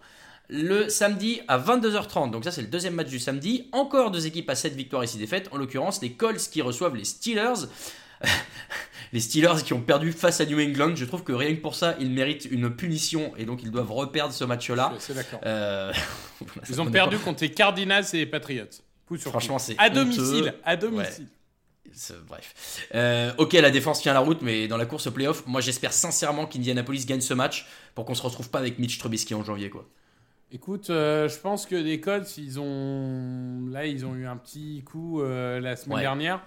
Le samedi à 22h30, donc ça c'est le deuxième match du samedi. Encore deux équipes à 7 victoires et 6 défaites. En l'occurrence, les Colts qui reçoivent les Steelers. Les Steelers qui ont perdu face à New England. Je trouve que rien que pour ça, ils méritent une punition et donc ils doivent reperdre ce match-là. C'est d'accord. Euh, Ils ont perdu contre les Cardinals et les Patriots. Coup sur coup. Franchement, c'est à domicile. À domicile. Bref. Euh, ok, la défense tient la route, mais dans la course au playoff, moi j'espère sincèrement qu'Indianapolis gagne ce match pour qu'on se retrouve pas avec Mitch Trubisky en janvier, quoi. Écoute, euh, je pense que les Colts, ils ont là, ils ont eu un petit coup euh, la semaine Ouais. dernière,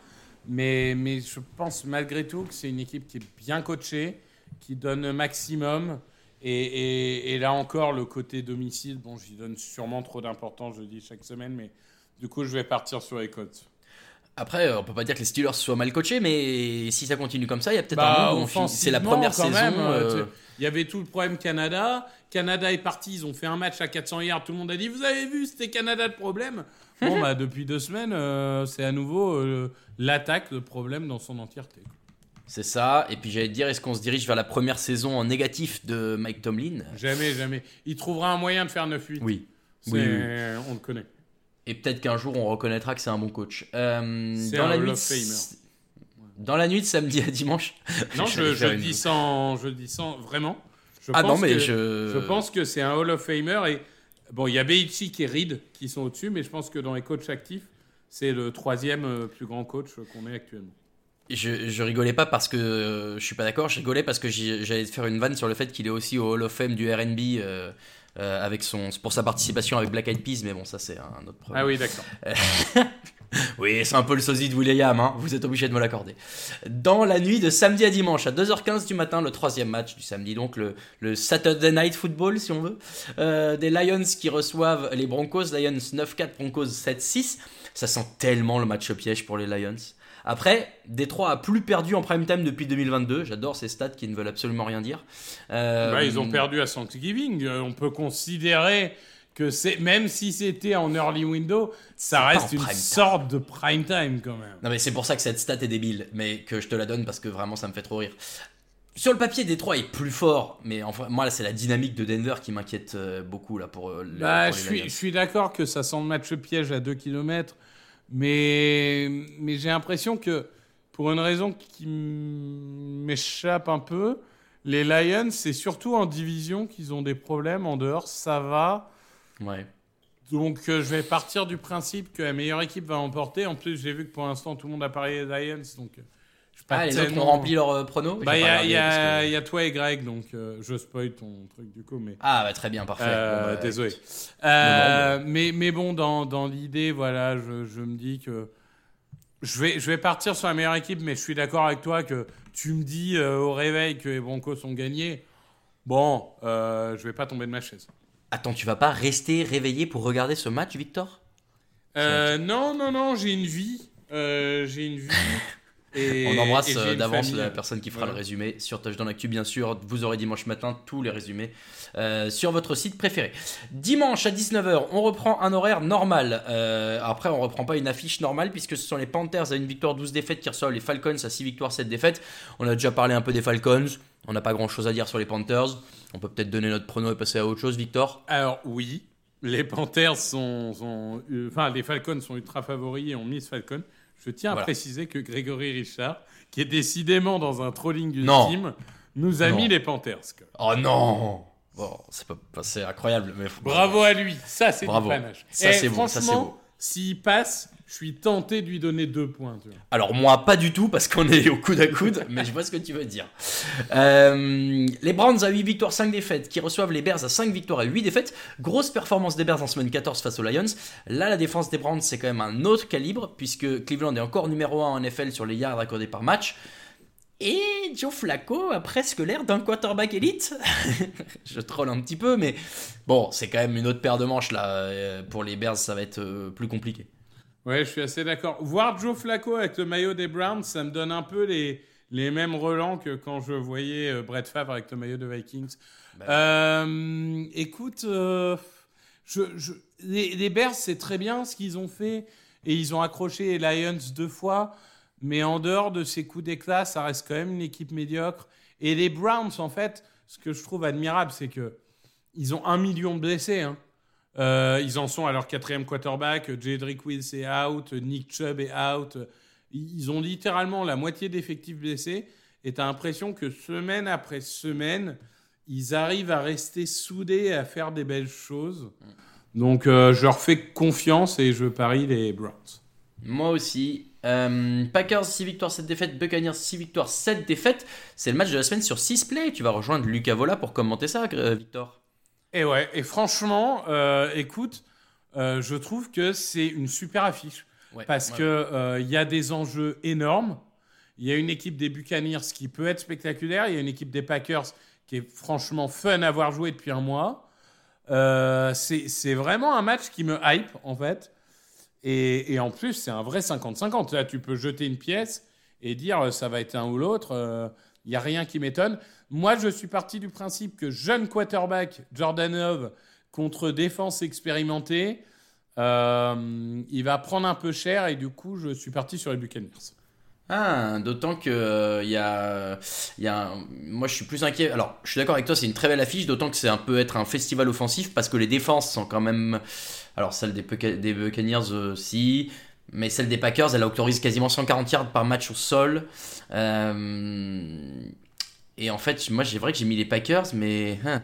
mais je pense malgré tout que c'est une équipe qui est bien coachée, qui donne le maximum. Et, là encore, le côté domicile, bon, j'y donne sûrement trop d'importance, je le dis chaque semaine, mais du coup, je vais partir sur les Colts. Après, euh, on peut pas dire que les Steelers soient mal coachés, mais si ça continue comme ça, il y a peut-être Bah, un monde où C'est la première quand saison. même, euh, euh, Il y avait tout le problème Canada. Canada est parti, ils ont fait un match à 400 yards. Tout le monde a dit Vous avez vu, c'était Canada le problème. Bon, bah, depuis deux semaines, euh, c'est à nouveau euh, l'attaque, le problème dans son entièreté. C'est ça. Et puis j'allais te dire, est-ce qu'on se dirige vers la première saison en négatif de Mike Tomlin? Jamais, jamais. Il trouvera un moyen de faire 9-8. Oui. C'est- Oui, oui, On le connaît. Et peut-être qu'un jour on reconnaîtra que c'est un bon coach. Euh, C'est dans un la nuit. of de-. Dans la nuit de samedi à dimanche. Non, je, je dis sans, je le dis sans vraiment. Je Ah non, pense mais que- je. Je pense que c'est un Hall of Famer et bon, il y a Belichick et Reed qui sont au-dessus, mais je pense que dans les coachs actifs, c'est le troisième euh, plus grand coach qu'on ait actuellement. Je, je rigolais pas parce que euh, je suis pas d'accord, je rigolais parce que j'allais te faire une vanne sur le fait qu'il est aussi au Hall of Fame du RB euh, euh, avec son, pour sa participation avec Black Eyed Peas, mais bon, ça c'est un autre problème. Ah oui, d'accord. Oui, c'est un peu le sosie de William, hein, vous êtes obligé de me l'accorder. Dans la nuit de samedi à dimanche, à 2h15 du matin, le troisième match du samedi, donc le, le Saturday Night Football, si on veut, euh, des Lions qui reçoivent les Broncos, Lions 9-4, Broncos 7-6. Ça sent tellement le match piège pour les Lions. Après, Détroit a plus perdu en prime time depuis 2022. J'adore ces stats qui ne veulent absolument rien dire. Euh, Bah, ils ont perdu à Thanksgiving. Euh, on peut considérer que c'est même si c'était en early window, ça reste une sorte de prime time quand même. Non mais c'est pour ça que cette stat est débile, mais que je te la donne parce que vraiment ça me fait trop rire. Sur le papier, Détroit est plus fort, mais enfin, moi c'est la dynamique de Denver qui m'inquiète euh, beaucoup là pour, le- Bah, pour je suis, je suis d'accord que ça sent le match piège à 2 km, mais, mais j'ai l'impression que pour une raison qui m'échappe un peu, les Lions, c'est surtout en division qu'ils ont des problèmes. En dehors, ça va. Ouais. Donc, euh, je vais partir du principe que la meilleure équipe va emporter. En plus, j'ai vu que pour l'instant, tout le monde a parié les Lions. Donc, Ah, les autres ont rempli leur euh, prono Bah, il y, a- y y toi et Greg, donc euh, je spoil ton truc du coup, mais. Ah bah très bien, parfait. Euh, Bon, bah, désolé. Euh, mais, mais bon, dans, dans l'idée, voilà, je, je me dis que je vais, je vais partir sur la meilleure équipe, mais je suis d'accord avec toi que tu me dis euh, au réveil que les Broncos ont gagné. Bon, euh, je vais pas tomber de ma chaise. Attends, tu vas pas rester réveillé pour regarder ce match, Victor? Euh, non, non, non, j'ai une vie. Euh, j'ai une vie. Et, On embrasse euh, d'avance la personne qui fera le résumé sur Touchdown Actu, bien sûr. Vous aurez dimanche matin tous les résumés euh, sur votre site préféré. Dimanche à 19h, on reprend un horaire normal. Euh, après, on reprend pas une affiche normale puisque ce sont les Panthers à une victoire 12 défaites qui reçoivent les Falcons à 6 victoires 7 défaites. On a déjà parlé un peu des Falcons. On n'a pas grand chose à dire sur les Panthers. On peut peut-être donner notre prono et passer à autre chose, Victor? Alors oui, les Panthers sont, sont- euh, enfin les Falcons sont ultra favoris et ont mis Falcon. Je tiens à Voilà. préciser que Grégory Richard, qui est décidément dans un trolling Non. ultime, nous a Non. mis les Panthers. Oh non Bon, c'est pas, incroyable, mais Bravo à lui, ça c'est du Bravo. panache. Ça, Et c'est beau, ça, c'est beau. S'il passe, je suis tenté de lui donner deux points. tu vois. Alors moi pas du tout parce qu'on est au coude à coude, mais je vois ce que tu veux dire. Euh, les Browns à 8 victoires 5 défaites qui reçoivent les Bears à 5 victoires et 8 défaites. Grosse performance des Bears en semaine 14 face aux Lions. Là la défense des Browns c'est quand même un autre calibre puisque Cleveland est encore numéro 1 en NFL sur les yards accordés par match. Et Joe Flacco a presque l'air d'un quarterback élite. je troll un petit peu, mais bon, c'est quand même une autre paire de manches là. Euh, Pour les Bears, ça va être euh, plus compliqué. Ouais, je suis assez d'accord. Voir Joe Flacco avec le maillot des Browns, ça me donne un peu les, les mêmes relents que quand je voyais euh, Brett Favre avec le maillot de Vikings. Euh, écoute, euh, je, je- les, les Bears, c'est très bien ce qu'ils ont fait et ils ont accroché les Lions deux fois. Mais en dehors de ces coups d'éclat, ça reste quand même une équipe médiocre. Et les Browns, en fait, ce que je trouve admirable, c'est que ils ont un million de blessés. hein. Euh, ils en sont à leur quatrième quarterback. Jedrick Wills est out, Nick Chubb est out. Ils ont littéralement la moitié d'effectifs blessés. Et tu as l'impression que semaine après semaine, ils arrivent à rester soudés et à faire des belles choses. Donc euh, je leur fais confiance et je parie les Browns. Moi aussi, Euh, Packers 6 victoires 7 défaites, Buccaneers 6 victoires 7 défaites. C'est le match de la semaine sur 6 plays. Tu vas rejoindre Lucas Vola pour commenter ça, Victor. Et ouais, et franchement, euh, écoute, euh, je trouve que c'est une super affiche. Ouais, parce ouais. que euh, y a des enjeux énormes. Il y a une équipe des Buccaneers qui peut être spectaculaire. Il y a une équipe des Packers qui est franchement fun à voir jouer depuis un mois. C'est vraiment un match qui me hype, en fait. Et, et en plus, c'est un vrai 50-50. Là, tu peux jeter une pièce et dire ça va être un ou l'autre. Il n'y a rien qui m'étonne. Moi, je suis parti du principe que jeune quarterback, Jordan Love, contre défense expérimentée, euh, il va prendre un peu cher et du coup, je suis parti sur les Buccaneers. Ah, d'autant que euh, il y a, y a moi je suis plus inquiet. Alors, je suis d'accord avec toi, c'est une très belle affiche, d'autant que c'est un peu être un festival offensif parce que les défenses sont quand même. Alors, celle des, des Buccaneers aussi, mais celle des Packers, elle autorise quasiment 140 yards par match au sol. Euh, et en fait, moi, c'est vrai que j'ai mis les Packers, mais. hein.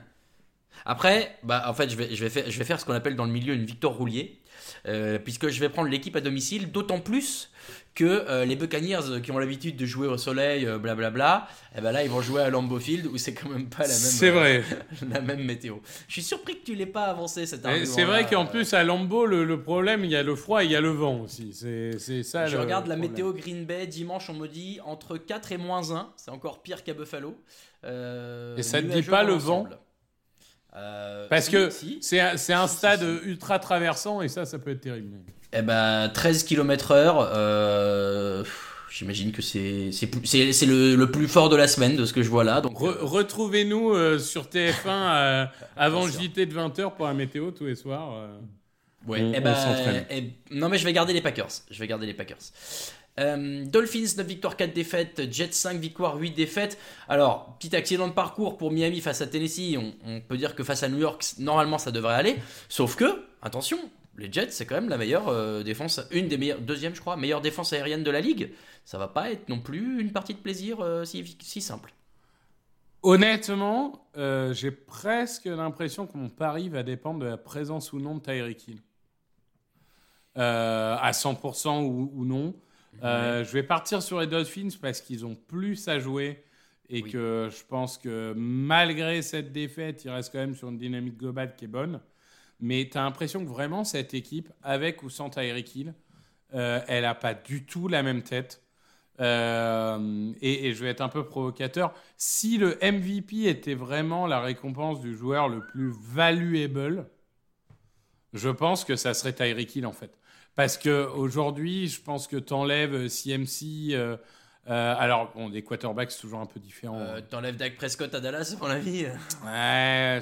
Après, bah, en fait, je vais, je, vais faire, je vais faire ce qu'on appelle dans le milieu une victoire roulier. Euh, puisque je vais prendre l'équipe à domicile, d'autant plus que euh, les Buccaneers euh, qui ont l'habitude de jouer au soleil, euh, blablabla, eh ben là ils vont jouer à Lambeau Field où c'est quand même pas la même, C'est euh, vrai. la même météo. Je suis surpris que tu l'aies pas avancé cet Et argument. C'est vrai qu'en plus, à Lambeau, le, le problème, il y a le froid et il y a le vent aussi. C'est ça. je le regarde la problème. météo Green Bay dimanche, on me dit entre 4 et moins 1, c'est encore pire qu'à Buffalo. Euh, Et ça te dit pas le vent Euh, Parce que si. c'est un, c'est un Si, si, stade si. ultra traversant et ça, ça peut être terrible. Eh ben, 13 km heure, euh, j'imagine que c'est c'est plus- c'est- c'est le, le plus fort de la semaine de ce que je vois là. Donc, Re- euh, Retrouvez-nous euh, sur TF1 euh, avant. JT de 20h pour la météo tous les soirs. euh. Ouais, On- eh on ben, s'entraîne. eh, non, mais je vais garder les Packers. Je vais garder les Packers. Euh, Dolphins 9 victoires 4 défaites, Jets 5 victoires 8 défaites. Alors, petit accident de parcours pour Miami face à Tennessee. On, peut dire que face à New York, normalement ça devrait aller. Sauf que, attention, les Jets c'est quand même la meilleure euh, défense, une des meilleures, deuxième je crois, meilleure défense aérienne de la ligue. Ça va pas être non plus une partie de plaisir euh, si, si simple. Honnêtement, j'ai presque l'impression que mon pari va dépendre de la présence ou non de Tyreek Hill. À 100% ou, ou non. Euh, Je vais partir sur les Dolphins parce qu'ils ont plus à jouer et Oui. que je pense que malgré cette défaite, ils restent quand même sur une dynamique globale qui est bonne. Mais tu as l'impression que vraiment cette équipe, avec ou sans Tyreek Hill, euh, elle n'a pas du tout la même tête. Euh, et, et je vais être un peu provocateur. Si le MVP était vraiment la récompense du joueur le plus valuable, je pense que ça serait Tyreek Hill en fait. Parce que aujourd'hui, je pense que tu enlèves CMC. euh, euh, alors, bon, des quarterbacks, c'est toujours un peu différent. Euh, T'enlèves Dak Prescott à Dallas, à mon avis Ouais,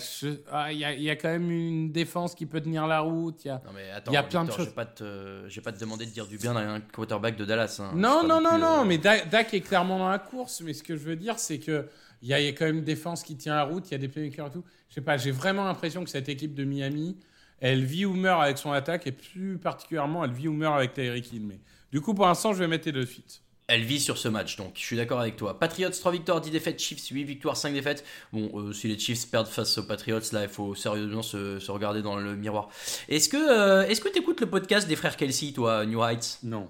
ah, il y, a- il y a quand même une défense qui peut tenir la route. Y a... Non mais attends, y a plein de Victor, choses. Je vais pas te, je vais pas te demander de dire du bien d'un quarterback de Dallas. hein. Non, non, non, plus, non, euh, mais Dak, Dak est clairement dans la course. Mais ce que je veux dire, c'est que il y, a il y a quand même une défense qui tient la route, il y a des playmakers et tout. Je sais pas, j'ai vraiment l'impression que cette équipe de Miami, elle vit ou meurt avec son attaque, et plus particulièrement, elle vit ou meurt avec Tyreek Hill. Mais du coup, pour l'instant, je vais mettre les Dolphins. Elle vit sur ce match, donc je suis d'accord avec toi. Patriots 3 victoires, 10 défaites, Chiefs 8 victoires, 5 défaites. Bon, euh, si les Chiefs perdent face aux Patriots, là, il faut sérieusement se, se regarder dans le miroir. Est-ce que euh, est-ce que t'écoutes le podcast des frères Kelsey, toi, New Heights? Non.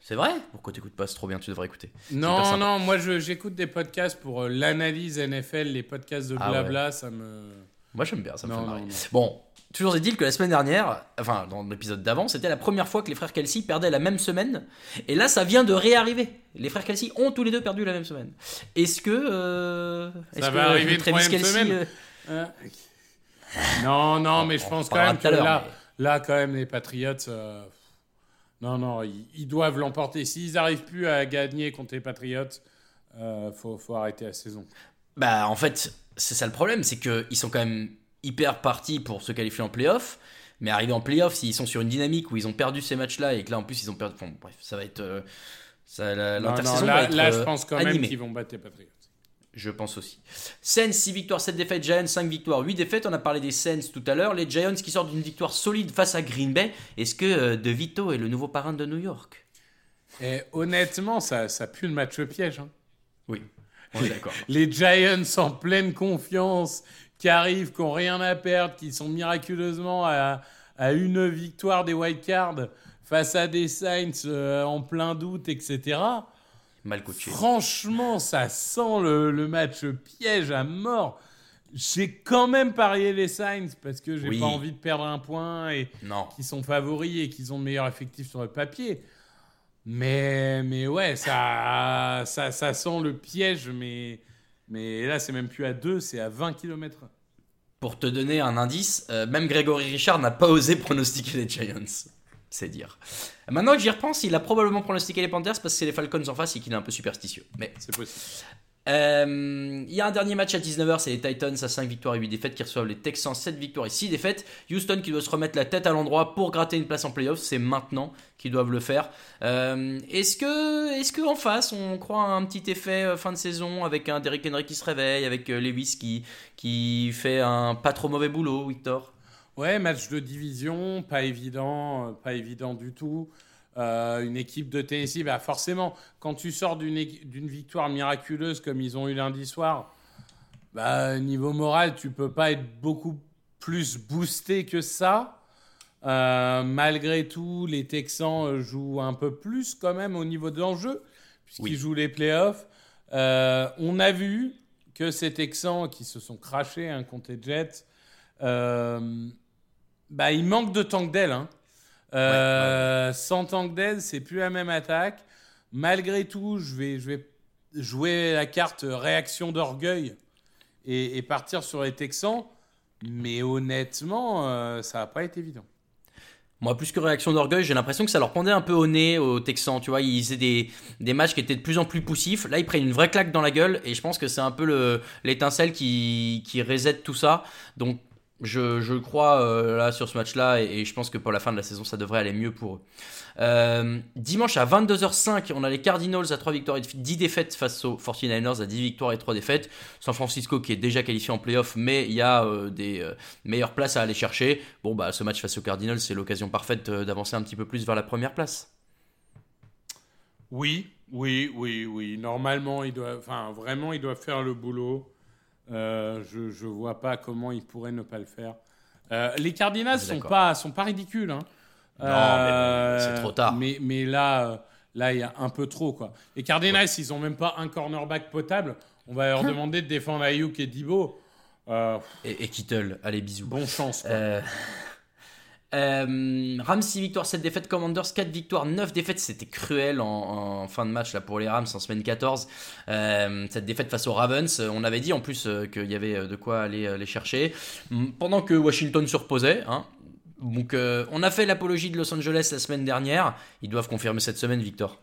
C'est vrai? Pourquoi t'écoutes pas? C'est trop bien, tu devrais écouter. Non, non, moi j'écoute des podcasts pour euh, l'analyse NFL, les podcasts de Ah blabla, ça me. Moi, j'aime bien, ça me Non, fait marrer. non. Bon, toujours est-il que la semaine dernière, enfin, dans l'épisode d'avant, c'était la première fois que les frères Kelsey perdaient la même semaine. Et là, ça vient de réarriver. Les frères Kelsey ont tous les deux perdu la même semaine. Est-ce que. euh, est-ce Ça que va arriver Travis troisième Kelce, semaine. euh, Hein non, non, mais je on pense en quand même que là, mais- là, quand même, les Patriots. euh, Non, non, ils, ils doivent l'emporter. S'ils n'arrivent plus à gagner contre les Patriots, euh, faut, faut arrêter la saison. Bah, en fait, c'est ça le problème, c'est qu'ils sont quand même hyper partis pour se qualifier en playoff. Mais arriver en playoff, s'ils sont sur une dynamique où ils ont perdu ces matchs-là et que là, en plus, ils ont perdu. Bon, bref, ça va être. euh, ça, la- Non, non, l'intersaison là, va être. là, je euh, pense quand même qu'ils vont battre les Patriots. Je pense aussi. Saints 6 victoires, 7 défaites. Giants 5 victoires, 8 défaites. On a parlé des Saints tout à l'heure. Les Giants qui sortent d'une victoire solide face à Green Bay. Est-ce que euh, De Vito est le nouveau parrain de New York? Et honnêtement, ça, ça pue le match piège. hein. Oui, Les Giants en pleine confiance, qui arrivent, qui n'ont rien à perdre, qui sont miraculeusement à, à une victoire des wild cards face à des Saints euh, en plein doute, etc. Mal coaché. Franchement, ça sent le, le match piège à mort. J'ai quand même parié les Saints parce que j'ai Oui. pas envie de perdre un point et Non. qui sont favoris et qu'ils ont le meilleur effectif sur le papier. Mais, mais ouais, ça, ça, ça sent le piège, mais, mais là, c'est même plus à 2, c'est à 20 km. Pour te donner un indice, euh, même Grégory Richard n'a pas osé pronostiquer les Giants. C'est dire. Maintenant que j'y repense, il a probablement pronostiqué les Panthers parce que c'est les Falcons en face et qu'il est un peu superstitieux. Mais C'est possible. Euh, il y a un dernier match à 19h, c'est les Titans à 5 victoires et 8 défaites qui reçoivent les Texans 7 victoires et 6 défaites. Houston qui doit se remettre la tête à l'endroit pour gratter une place en playoff, c'est maintenant qu'ils doivent le faire. Euh, est-ce que, est-ce que en face on croit à un petit effet euh, fin de saison avec un Derrick Henry qui se réveille, avec Lewis qui, qui fait un pas trop mauvais boulot, Victor? Ouais, match de division, pas évident, pas évident du tout. Euh, une équipe de Tennessee, bah forcément, quand tu sors d'une victoire miraculeuse comme ils ont eu lundi soir, bah, niveau moral, tu peux pas être beaucoup plus boosté que ça. Euh, malgré tout, les Texans euh, jouent un peu plus quand même au niveau de l'enjeu, puisqu'ils Oui. jouent les playoffs. Euh, on a vu que ces Texans qui se sont crachés hein, contre les Jets, bah, il manque de tank d'elle. Hein. Euh, Sans tank d'elle, c'est plus la même attaque. Malgré tout, je vais, je vais jouer la carte réaction d'orgueil et, et partir sur les Texans. Mais honnêtement, euh, ça n'a pas été évident. Moi, plus que réaction d'orgueil, j'ai l'impression que ça leur pendait un peu au nez aux Texans. Tu vois, ils faisaient des, des matchs qui étaient de plus en plus poussifs. Là, ils prennent une vraie claque dans la gueule et je pense que c'est un peu le- l'étincelle qui, qui reset tout ça. Donc, je, crois euh, là sur ce match-là et, je pense que pour la fin de la saison, ça devrait aller mieux pour eux. Euh, dimanche à 22h05, on a les Cardinals à 3 victoires et 10 défaites face aux 49ers à 10 victoires et 3 défaites. San Francisco qui est déjà qualifié en playoff, mais il y a euh, des meilleures places à aller chercher. Bon, bah, ce match face aux Cardinals, c'est l'occasion parfaite d'avancer un petit peu plus vers la première place. Oui, oui, oui, oui. Normalement, il doit, enfin, vraiment, il doit faire le boulot. Euh, je ne vois pas comment il pourrait ne pas le faire. Euh, les Cardinals suis sont pas, sont pas ridicules. Hein. Non, mais bon, c'est trop tard. Mais, mais là, euh, là, il y a un peu trop quoi. Les Cardinals, ils ont même pas un cornerback potable. On va leur demander de défendre Ayuk et Dibo. Euh, Et, et Kittle, allez, bisous. bon chance. Quoi. Euh, Rams 6 victoires, 7 défaites, Commanders 4 victoires, 9 défaites, c'était cruel en, fin de match là pour les Rams en semaine 14. Euh, cette défaite face aux Ravens, on avait dit en plus euh, qu'il y avait euh, de quoi aller les chercher. Pendant que Washington se reposait, hein. donc on a fait l'apologie de Los Angeles la semaine dernière, ils doivent confirmer cette semaine, Victor.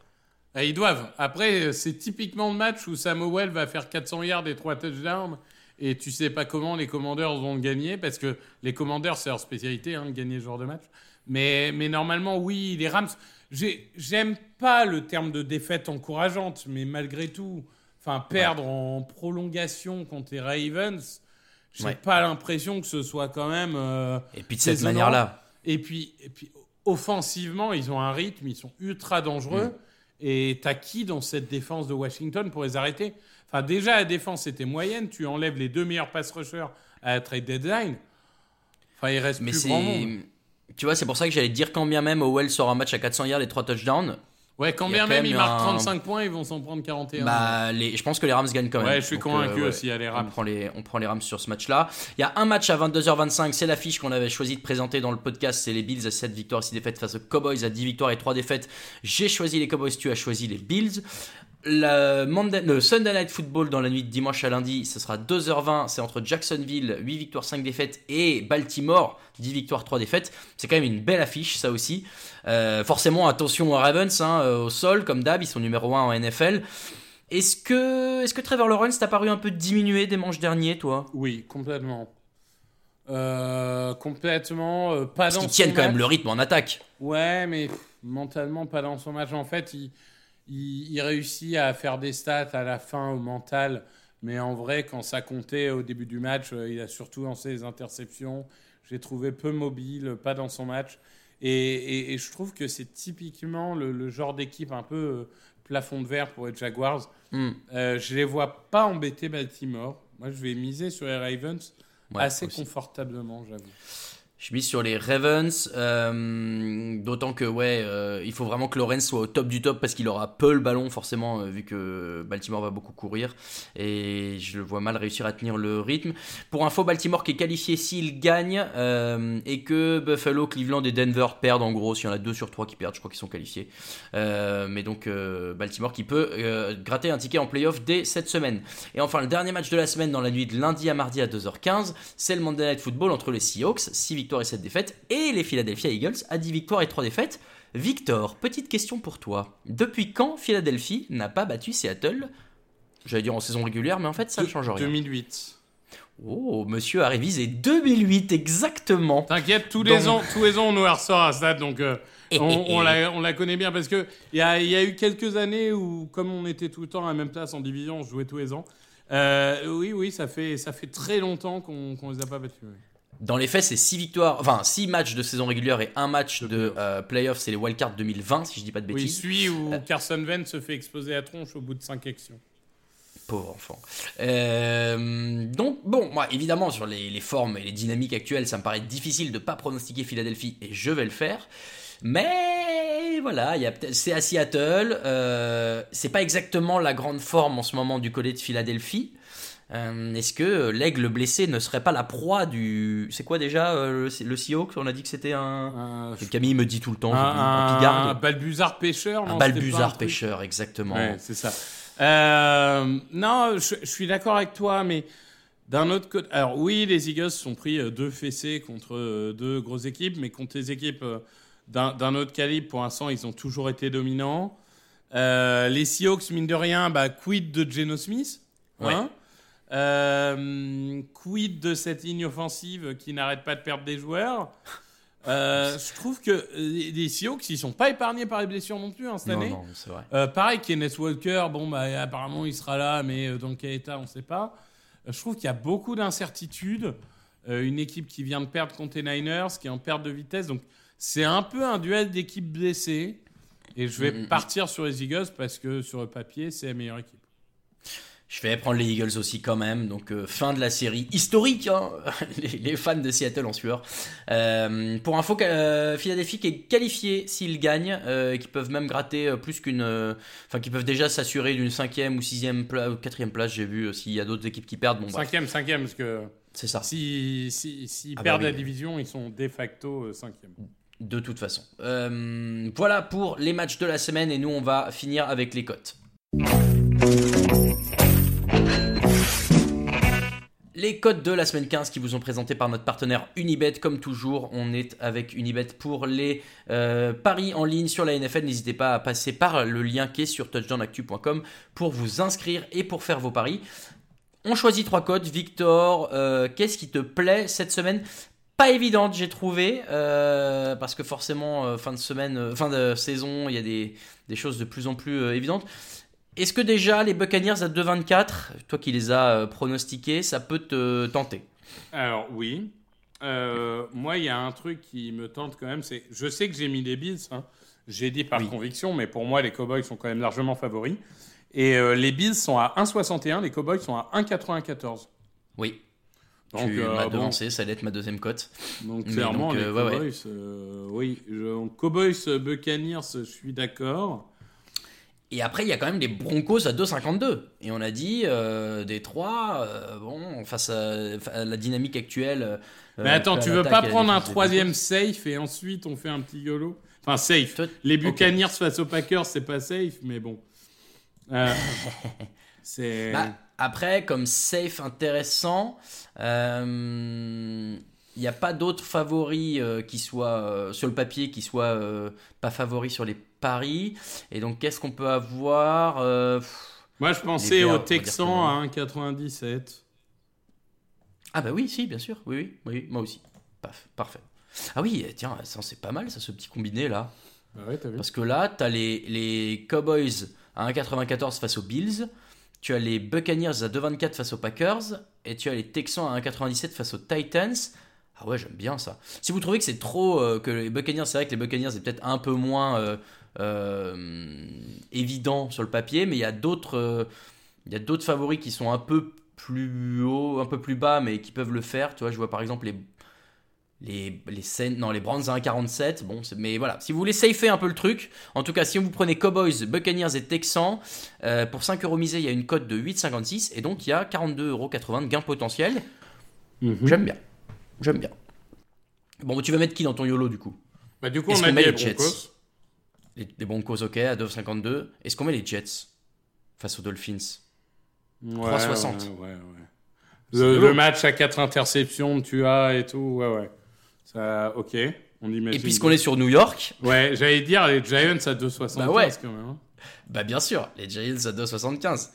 Et ils doivent. Après, c'est typiquement le match où Samuel va faire 400 yards et 3 touchdowns. Et tu sais pas comment les commandeurs vont gagner, parce que les commandeurs, c'est leur spécialité, hein, de gagner ce genre de match. Mais, mais normalement, oui, les Rams. j'ai- J'aime pas le terme de défaite encourageante, mais malgré tout, enfin, perdre en prolongation contre les Ravens, j'ai Ouais. pas l'impression que ce soit quand même. euh, Et puis de cette manière-là, et puis, et puis, offensivement, ils ont un rythme, ils sont ultra dangereux. Mm. Et t'as qui dans cette défense de Washington pour les arrêter? Enfin, déjà, la défense était moyenne. Tu enlèves les deux meilleurs pass rushers à la trade deadline. Enfin, il reste mais plus grand monde. c'est. Tu vois, c'est pour ça que j'allais te dire quand bien même Howell sort un match à 400 yards et 3 touchdowns. Ouais, quand bien même ils marquent un- 35 points, ils vont s'en prendre 41. Bah, les, je pense que les Rams gagnent quand même. Ouais, je suis Donc, convaincu ouais. aussi, allez, On Rams. prend, les, on prend les Rams sur ce match-là. Il y a un match à 22h25, c'est l'affiche qu'on avait choisi de présenter dans le podcast. C'est les Bills à 7 victoires et 6 défaites face aux Cowboys à 10 victoires et 3 défaites. J'ai choisi les Cowboys, tu as choisi les Bills. Le, Monday- le Sunday Night Football dans la nuit de dimanche à lundi, ce sera 2h20. C'est entre Jacksonville, 8 victoires, 5 défaites, et Baltimore, 10 victoires, 3 défaites. C'est quand même une belle affiche, ça aussi. Euh, forcément, attention aux Ravens, hein, euh, au sol, comme d'hab, ils sont numéro 1 en NFL. Est-ce que, est-ce que Trevor Lawrence t'a paru un peu diminué des manches derniers, toi? Oui, complètement. Euh, complètement. euh, pas Parce dans qu'ils son tiennent quand même le rythme en attaque. Ouais, mais mentalement, pas dans son match. En fait, il, il, il réussit à faire des stats à la fin au mental. Mais en vrai, quand ça comptait au début du match, euh, il a surtout lancé les interceptions. J'ai trouvé peu mobile, pas dans son match. Et, et- et je trouve que c'est typiquement le, le genre d'équipe un peu euh, plafond de verre pour les Jaguars. Hmm. Euh, je les vois pas embêter Baltimore. Moi, je vais miser sur les Ravens Ouais, assez aussi. confortablement, j'avoue. Je mise sur les Ravens, euh, d'autant que ouais, euh, il faut vraiment que Lawrence soit au top du top parce qu'il aura peu le ballon forcément euh, vu que Baltimore va beaucoup courir et je le vois mal réussir à tenir le rythme. Pour info, Baltimore qui est qualifié s'il gagne et que Buffalo, Cleveland et Denver perdent en gros. S'il y en a deux sur trois qui perdent, je crois qu'ils sont qualifiés. Mais donc Baltimore qui peut gratter un ticket en playoff dès cette semaine. Et enfin le dernier match de la semaine dans la nuit de lundi à mardi à 2h15, c'est le Monday Night Football entre les Seahawks, 6 victoires et 7 défaites, et les Philadelphia Eagles à 10 victoires et 3 défaites. Victor, petite question pour toi. Depuis quand Philadelphie n'a pas battu Seattle? J'allais dire en saison régulière, mais en fait ça ne change rien. 2008. Oh, monsieur a révisé 2008 exactement. T'inquiète, tous les Donc- ans, tous les ans, on nous ressort à ça, donc euh, Eh, on, eh, on eh. la, on la connaît bien parce que il y a, il y a eu quelques années où, comme on était tout le temps à la même place en division, on jouait tous les ans. Euh, oui, oui, ça fait, ça fait très longtemps qu'on qu'on les a pas battus. oui. Dans les faits, c'est 6 victoires, enfin 6 matchs de saison régulière et un match de euh, playoff, c'est les wildcards 2020, si je dis pas de Oui, bêtises. celui où Carson Wentz se fait exploser la tronche au bout de 5 actions. Pauvre enfant. Euh, donc, bon, moi, évidemment, sur les, les formes et les dynamiques actuelles, ça me paraît difficile de pas pronostiquer Philadelphie et je vais le faire. Mais voilà, c'est à Seattle. euh, c'est pas exactement la grande forme en ce moment du côté de Philadelphie. Euh, Est-ce que l'aigle blessé ne serait pas la proie du. C'est quoi déjà euh, le, le Seahawks On a dit que c'était un. Camille me dit tout le temps. un, balbuzard pêcheur. Un non, un balbuzard pêcheur, exactement. Ouais, c'est ça. Euh, non, je, je suis d'accord avec toi, mais d'un autre côté, alors oui, les Eagles sont pris euh, deux fessées contre euh, deux grosses équipes, mais contre les équipes euh, d'un autre calibre, pour l'instant, ils ont toujours été dominants. Euh, les Seahawks, mine de rien, bah, quid de Geno Smith hein? Euh, Quid de cette ligne offensive qui n'arrête pas de perdre des joueurs? Euh, Je trouve que les Seahawks, ils sont pas épargnés par les blessures non plus hein, cette Non, année. non, c'est vrai. Euh, pareil, Kenneth Walker, bon, bah, apparemment il sera là, mais dans quel état, on ne sait pas. Je trouve qu'il y a beaucoup d'incertitudes. Une équipe qui vient de perdre contre les Niners, qui est en perte de vitesse. Donc, c'est un peu un duel d'équipes blessées. Et je vais Mm, mm, mm. partir sur les Eagles parce que sur le papier, c'est la meilleure équipe. Je vais prendre les Eagles aussi quand même. Donc euh, fin de la série historique. hein. les, les fans de Seattle en sueur. Euh, pour info, euh, Philadelphie qui est qualifié s'ils gagnent, euh, qui peuvent même gratter plus qu'une, enfin qui peuvent déjà s'assurer d'une cinquième ou sixième pla- ou quatrième place. J'ai vu s'il y a d'autres équipes qui perdent. Bon, bref, Cinquième, cinquième, parce que c'est ça. s'ils si, s'ils Ah bah perdent oui. la division, ils sont de facto cinquième. De toute façon. Voilà pour les matchs de la semaine et nous on va finir avec les cotes. Les cotes de la semaine 15 qui vous sont présentés par notre partenaire Unibet. Comme toujours, on est avec Unibet pour les euh, paris en ligne sur la NFL. N'hésitez pas à passer par le lien qui est sur touchdownactu.com pour vous inscrire et pour faire vos paris. On choisit trois cotes. Victor, euh, qu'est-ce qui te plaît cette semaine? Pas évidente, j'ai trouvé, euh, parce que forcément, fin de semaine, fin de saison, il y a des, choses de plus en plus évidentes. Est-ce que déjà les Buccaneers à 2,24, toi qui les as euh, pronostiqués, ça peut te tenter? Alors oui. Euh, moi, il y a un truc qui me tente quand même, c'est je sais que j'ai mis les Bills, hein. j'ai dit par Oui. conviction, mais pour moi, les Cowboys sont quand même largement favoris. Et euh, les Bills sont à 1,61, les Cowboys sont à 1,94. Oui, Donc, tu euh, m'as bon, ça allait être ma deuxième cote. donc clairement, donc, les euh, ouais, ouais. Cowboys, oui, je, donc, Cowboys, Buccaneers, je suis d'accord. Et après, il y a quand même les Broncos à 2,52. Et on a dit, euh, des trois, euh, bon, face à, à la dynamique actuelle. euh, Mais attends, tu veux pas prendre un troisième safe et ensuite on fait un petit YOLO? Enfin, safe. Les. Buccaneers face aux Packers, c'est pas safe, mais bon. Euh, c'est. Bah, après, comme safe intéressant, euh, il n'y a pas d'autres favoris euh, qui soient euh, sur le papier qui soient euh, pas favoris sur les paris. Et donc, qu'est-ce qu'on peut avoir pff, Moi, je pensais Texans que à 1,97. Ah bah oui, si, bien sûr. Oui, oui, moi aussi. Paf, parfait. Ah oui, eh, tiens, ça, c'est pas mal ça, ce petit combiné là. Bah ouais, vu. Parce que là, tu as les, les Cowboys à 1,94 face aux Bills, tu as les Buccaneers à 2,24 face aux Packers, et tu as les Texans à 1,97 face aux Titans. Ah ouais, j'aime bien ça. Si vous trouvez que c'est trop, euh, que les Buccaneers, c'est vrai que les Buccaneers c'est peut-être un peu moins euh, euh, évident sur le papier, mais il y a d'autres, il y a d'autres favoris qui sont un peu plus haut, un peu plus bas, mais qui peuvent le faire. Tu vois, je vois par exemple les Les, les scènes, non, les Browns à 1,47. Bon, mais voilà. Si vous voulez safer un peu le truc, en tout cas, si vous prenez Cowboys, Buccaneers et Texans, pour 5 euros misés, il y a une cote de 8,56 et donc il y a 42,80 euros de gain potentiel. Mhm. J'aime bien. J'aime bien. Bon, tu vas mettre qui dans ton YOLO du coup? Bah, du coup, Est-ce on met les les Jets Broncos. les, les Broncos, ok, à 2,52. Est-ce qu'on met les Jets face aux Dolphins? Ouais, 3,60. Ouais, ouais, ouais. C'est Le, lourd. le match à 4 interceptions, tu as et tout, ouais, ouais. Ça, ok, on imagine. Et puisqu'on est sur New York, Ouais, j'allais dire les Giants à 2,75 Bah ouais. quand même. hein. bah bien sûr, les Giants à 2,75.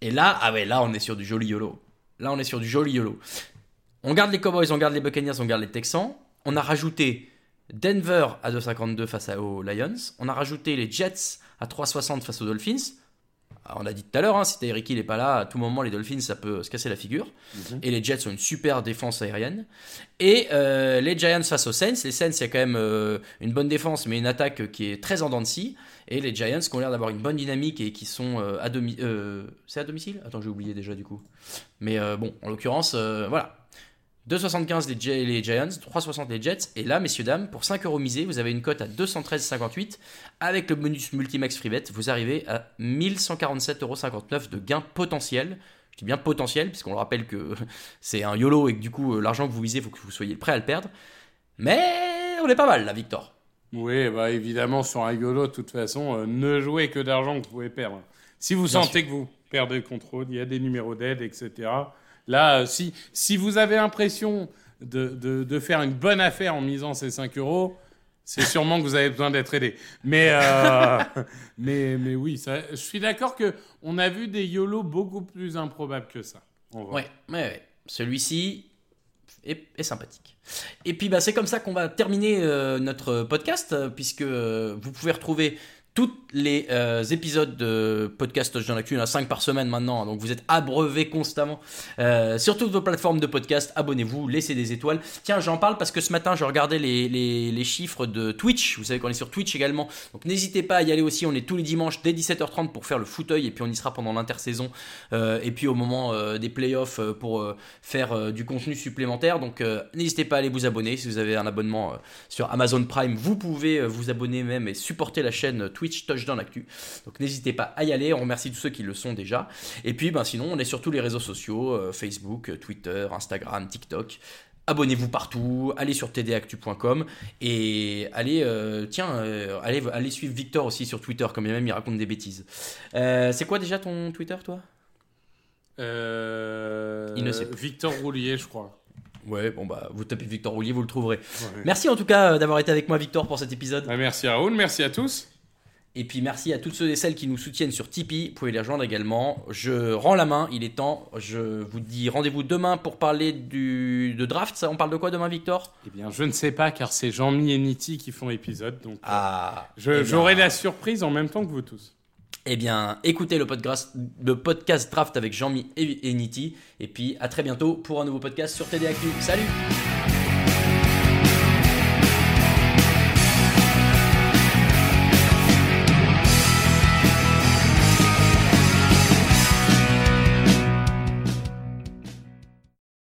Et là, ah ouais, là on est sur du joli YOLO. Là on est sur du joli YOLO. On garde les Cowboys, on garde les Buccaneers, on garde les Texans. On a rajouté Denver à 2,52 face aux Lions. On a rajouté les Jets à 3,60 face aux Dolphins. Ah, on a dit tout à l'heure, hein, si Tyreek Hill n'est pas là, à tout moment les Dolphins ça peut se casser la figure. Et les Jets ont une super défense aérienne. Et euh, les Giants face aux Saints. Les Saints, il y a quand même euh, une bonne défense, mais une attaque qui est très en dents de scie. Et les Giants qui ont l'air d'avoir une bonne dynamique et qui sont euh, à domicile. c'est à domicile? Attends, j'ai oublié déjà du coup. Mais bon, en l'occurrence, voilà. 2,75 les, Gi- les Giants, 3,60 les Jets. Et là, messieurs, dames, pour 5 euros misés, vous avez une cote à 213,58. Avec le bonus Multimax FreeBet, vous arrivez à 1147,59 euros de gain potentiel. Je dis bien potentiel, puisqu'on le rappelle que c'est un YOLO et que du coup, l'argent que vous visez, il faut que vous soyez prêt à le perdre. Mais on est pas mal là, Victor. Oui, bah évidemment, sur un YOLO, de toute façon, euh, ne jouez que d'argent que vous pouvez perdre. Si vous Bien sentez que vous perdez le contrôle, il y a des numéros d'aide, etc. Là, euh, si, si vous avez l'impression de, de, de faire une bonne affaire en misant ces 5 euros, c'est sûrement que vous avez besoin d'être aidé. Mais, euh, mais, mais oui, ça, je suis d'accord que on a vu des YOLO beaucoup plus improbables que ça. vrai. Ouais, ouais, ouais. Celui-ci est, est sympathique. Et puis, bah, c'est comme ça qu'on va terminer euh, notre podcast, puisque euh, vous pouvez retrouver tous les euh, épisodes de podcast Touchdown Actu, il y en a 5 par semaine maintenant, donc vous êtes abreuvés constamment euh, sur toutes vos plateformes de podcast. Abonnez-vous, laissez des étoiles. Tiens, j'en parle parce que ce matin, je regardais les, les, chiffres de Twitch. Vous savez qu'on est sur Twitch également, donc n'hésitez pas à y aller aussi. On est tous les dimanches dès 17h30 pour faire le fauteuil, et puis on y sera pendant l'intersaison, euh, et puis au moment des playoffs pour faire du contenu supplémentaire. Donc n'hésitez pas à aller vous abonner. Si vous avez un abonnement sur Amazon Prime, vous pouvez vous abonner même et supporter la chaîne euh, Twitch Touchdown Actu. Donc n'hésitez pas à y aller. On remercie tous ceux qui le sont déjà. Et puis ben, sinon, on est sur tous les réseaux sociaux euh, Facebook, euh, Twitter, Instagram, TikTok. Abonnez-vous partout, allez sur tdactu.com et allez, euh, tiens, euh, allez, allez suivre Victor aussi sur Twitter, comme même il raconte des bêtises. C'est quoi déjà ton Twitter, toi? Il ne sait plus. Victor Roulier, je crois. Ouais, bon bah vous tapez Victor Roulier, vous le trouverez. Ouais. Merci en tout cas d'avoir été avec moi Victor pour cet épisode. Bah, merci Raoul, merci à tous. Et puis merci à toutes ceux et celles qui nous soutiennent sur Tipeee. Vous pouvez les rejoindre également. Je rends la main, il est temps. Je vous dis rendez-vous demain pour parler du, de draft. Ça, on parle de quoi demain, Victor? Eh bien, je ne sais pas, car c'est Jean-Mi et Niti qui font l'épisode, donc euh, Ah, eh j'aurai la surprise en même temps que vous tous. Eh bien, écoutez le podcast, le podcast draft avec Jean-Mi et, et Niti. Et puis à très bientôt pour un nouveau podcast sur TD Actu. Salut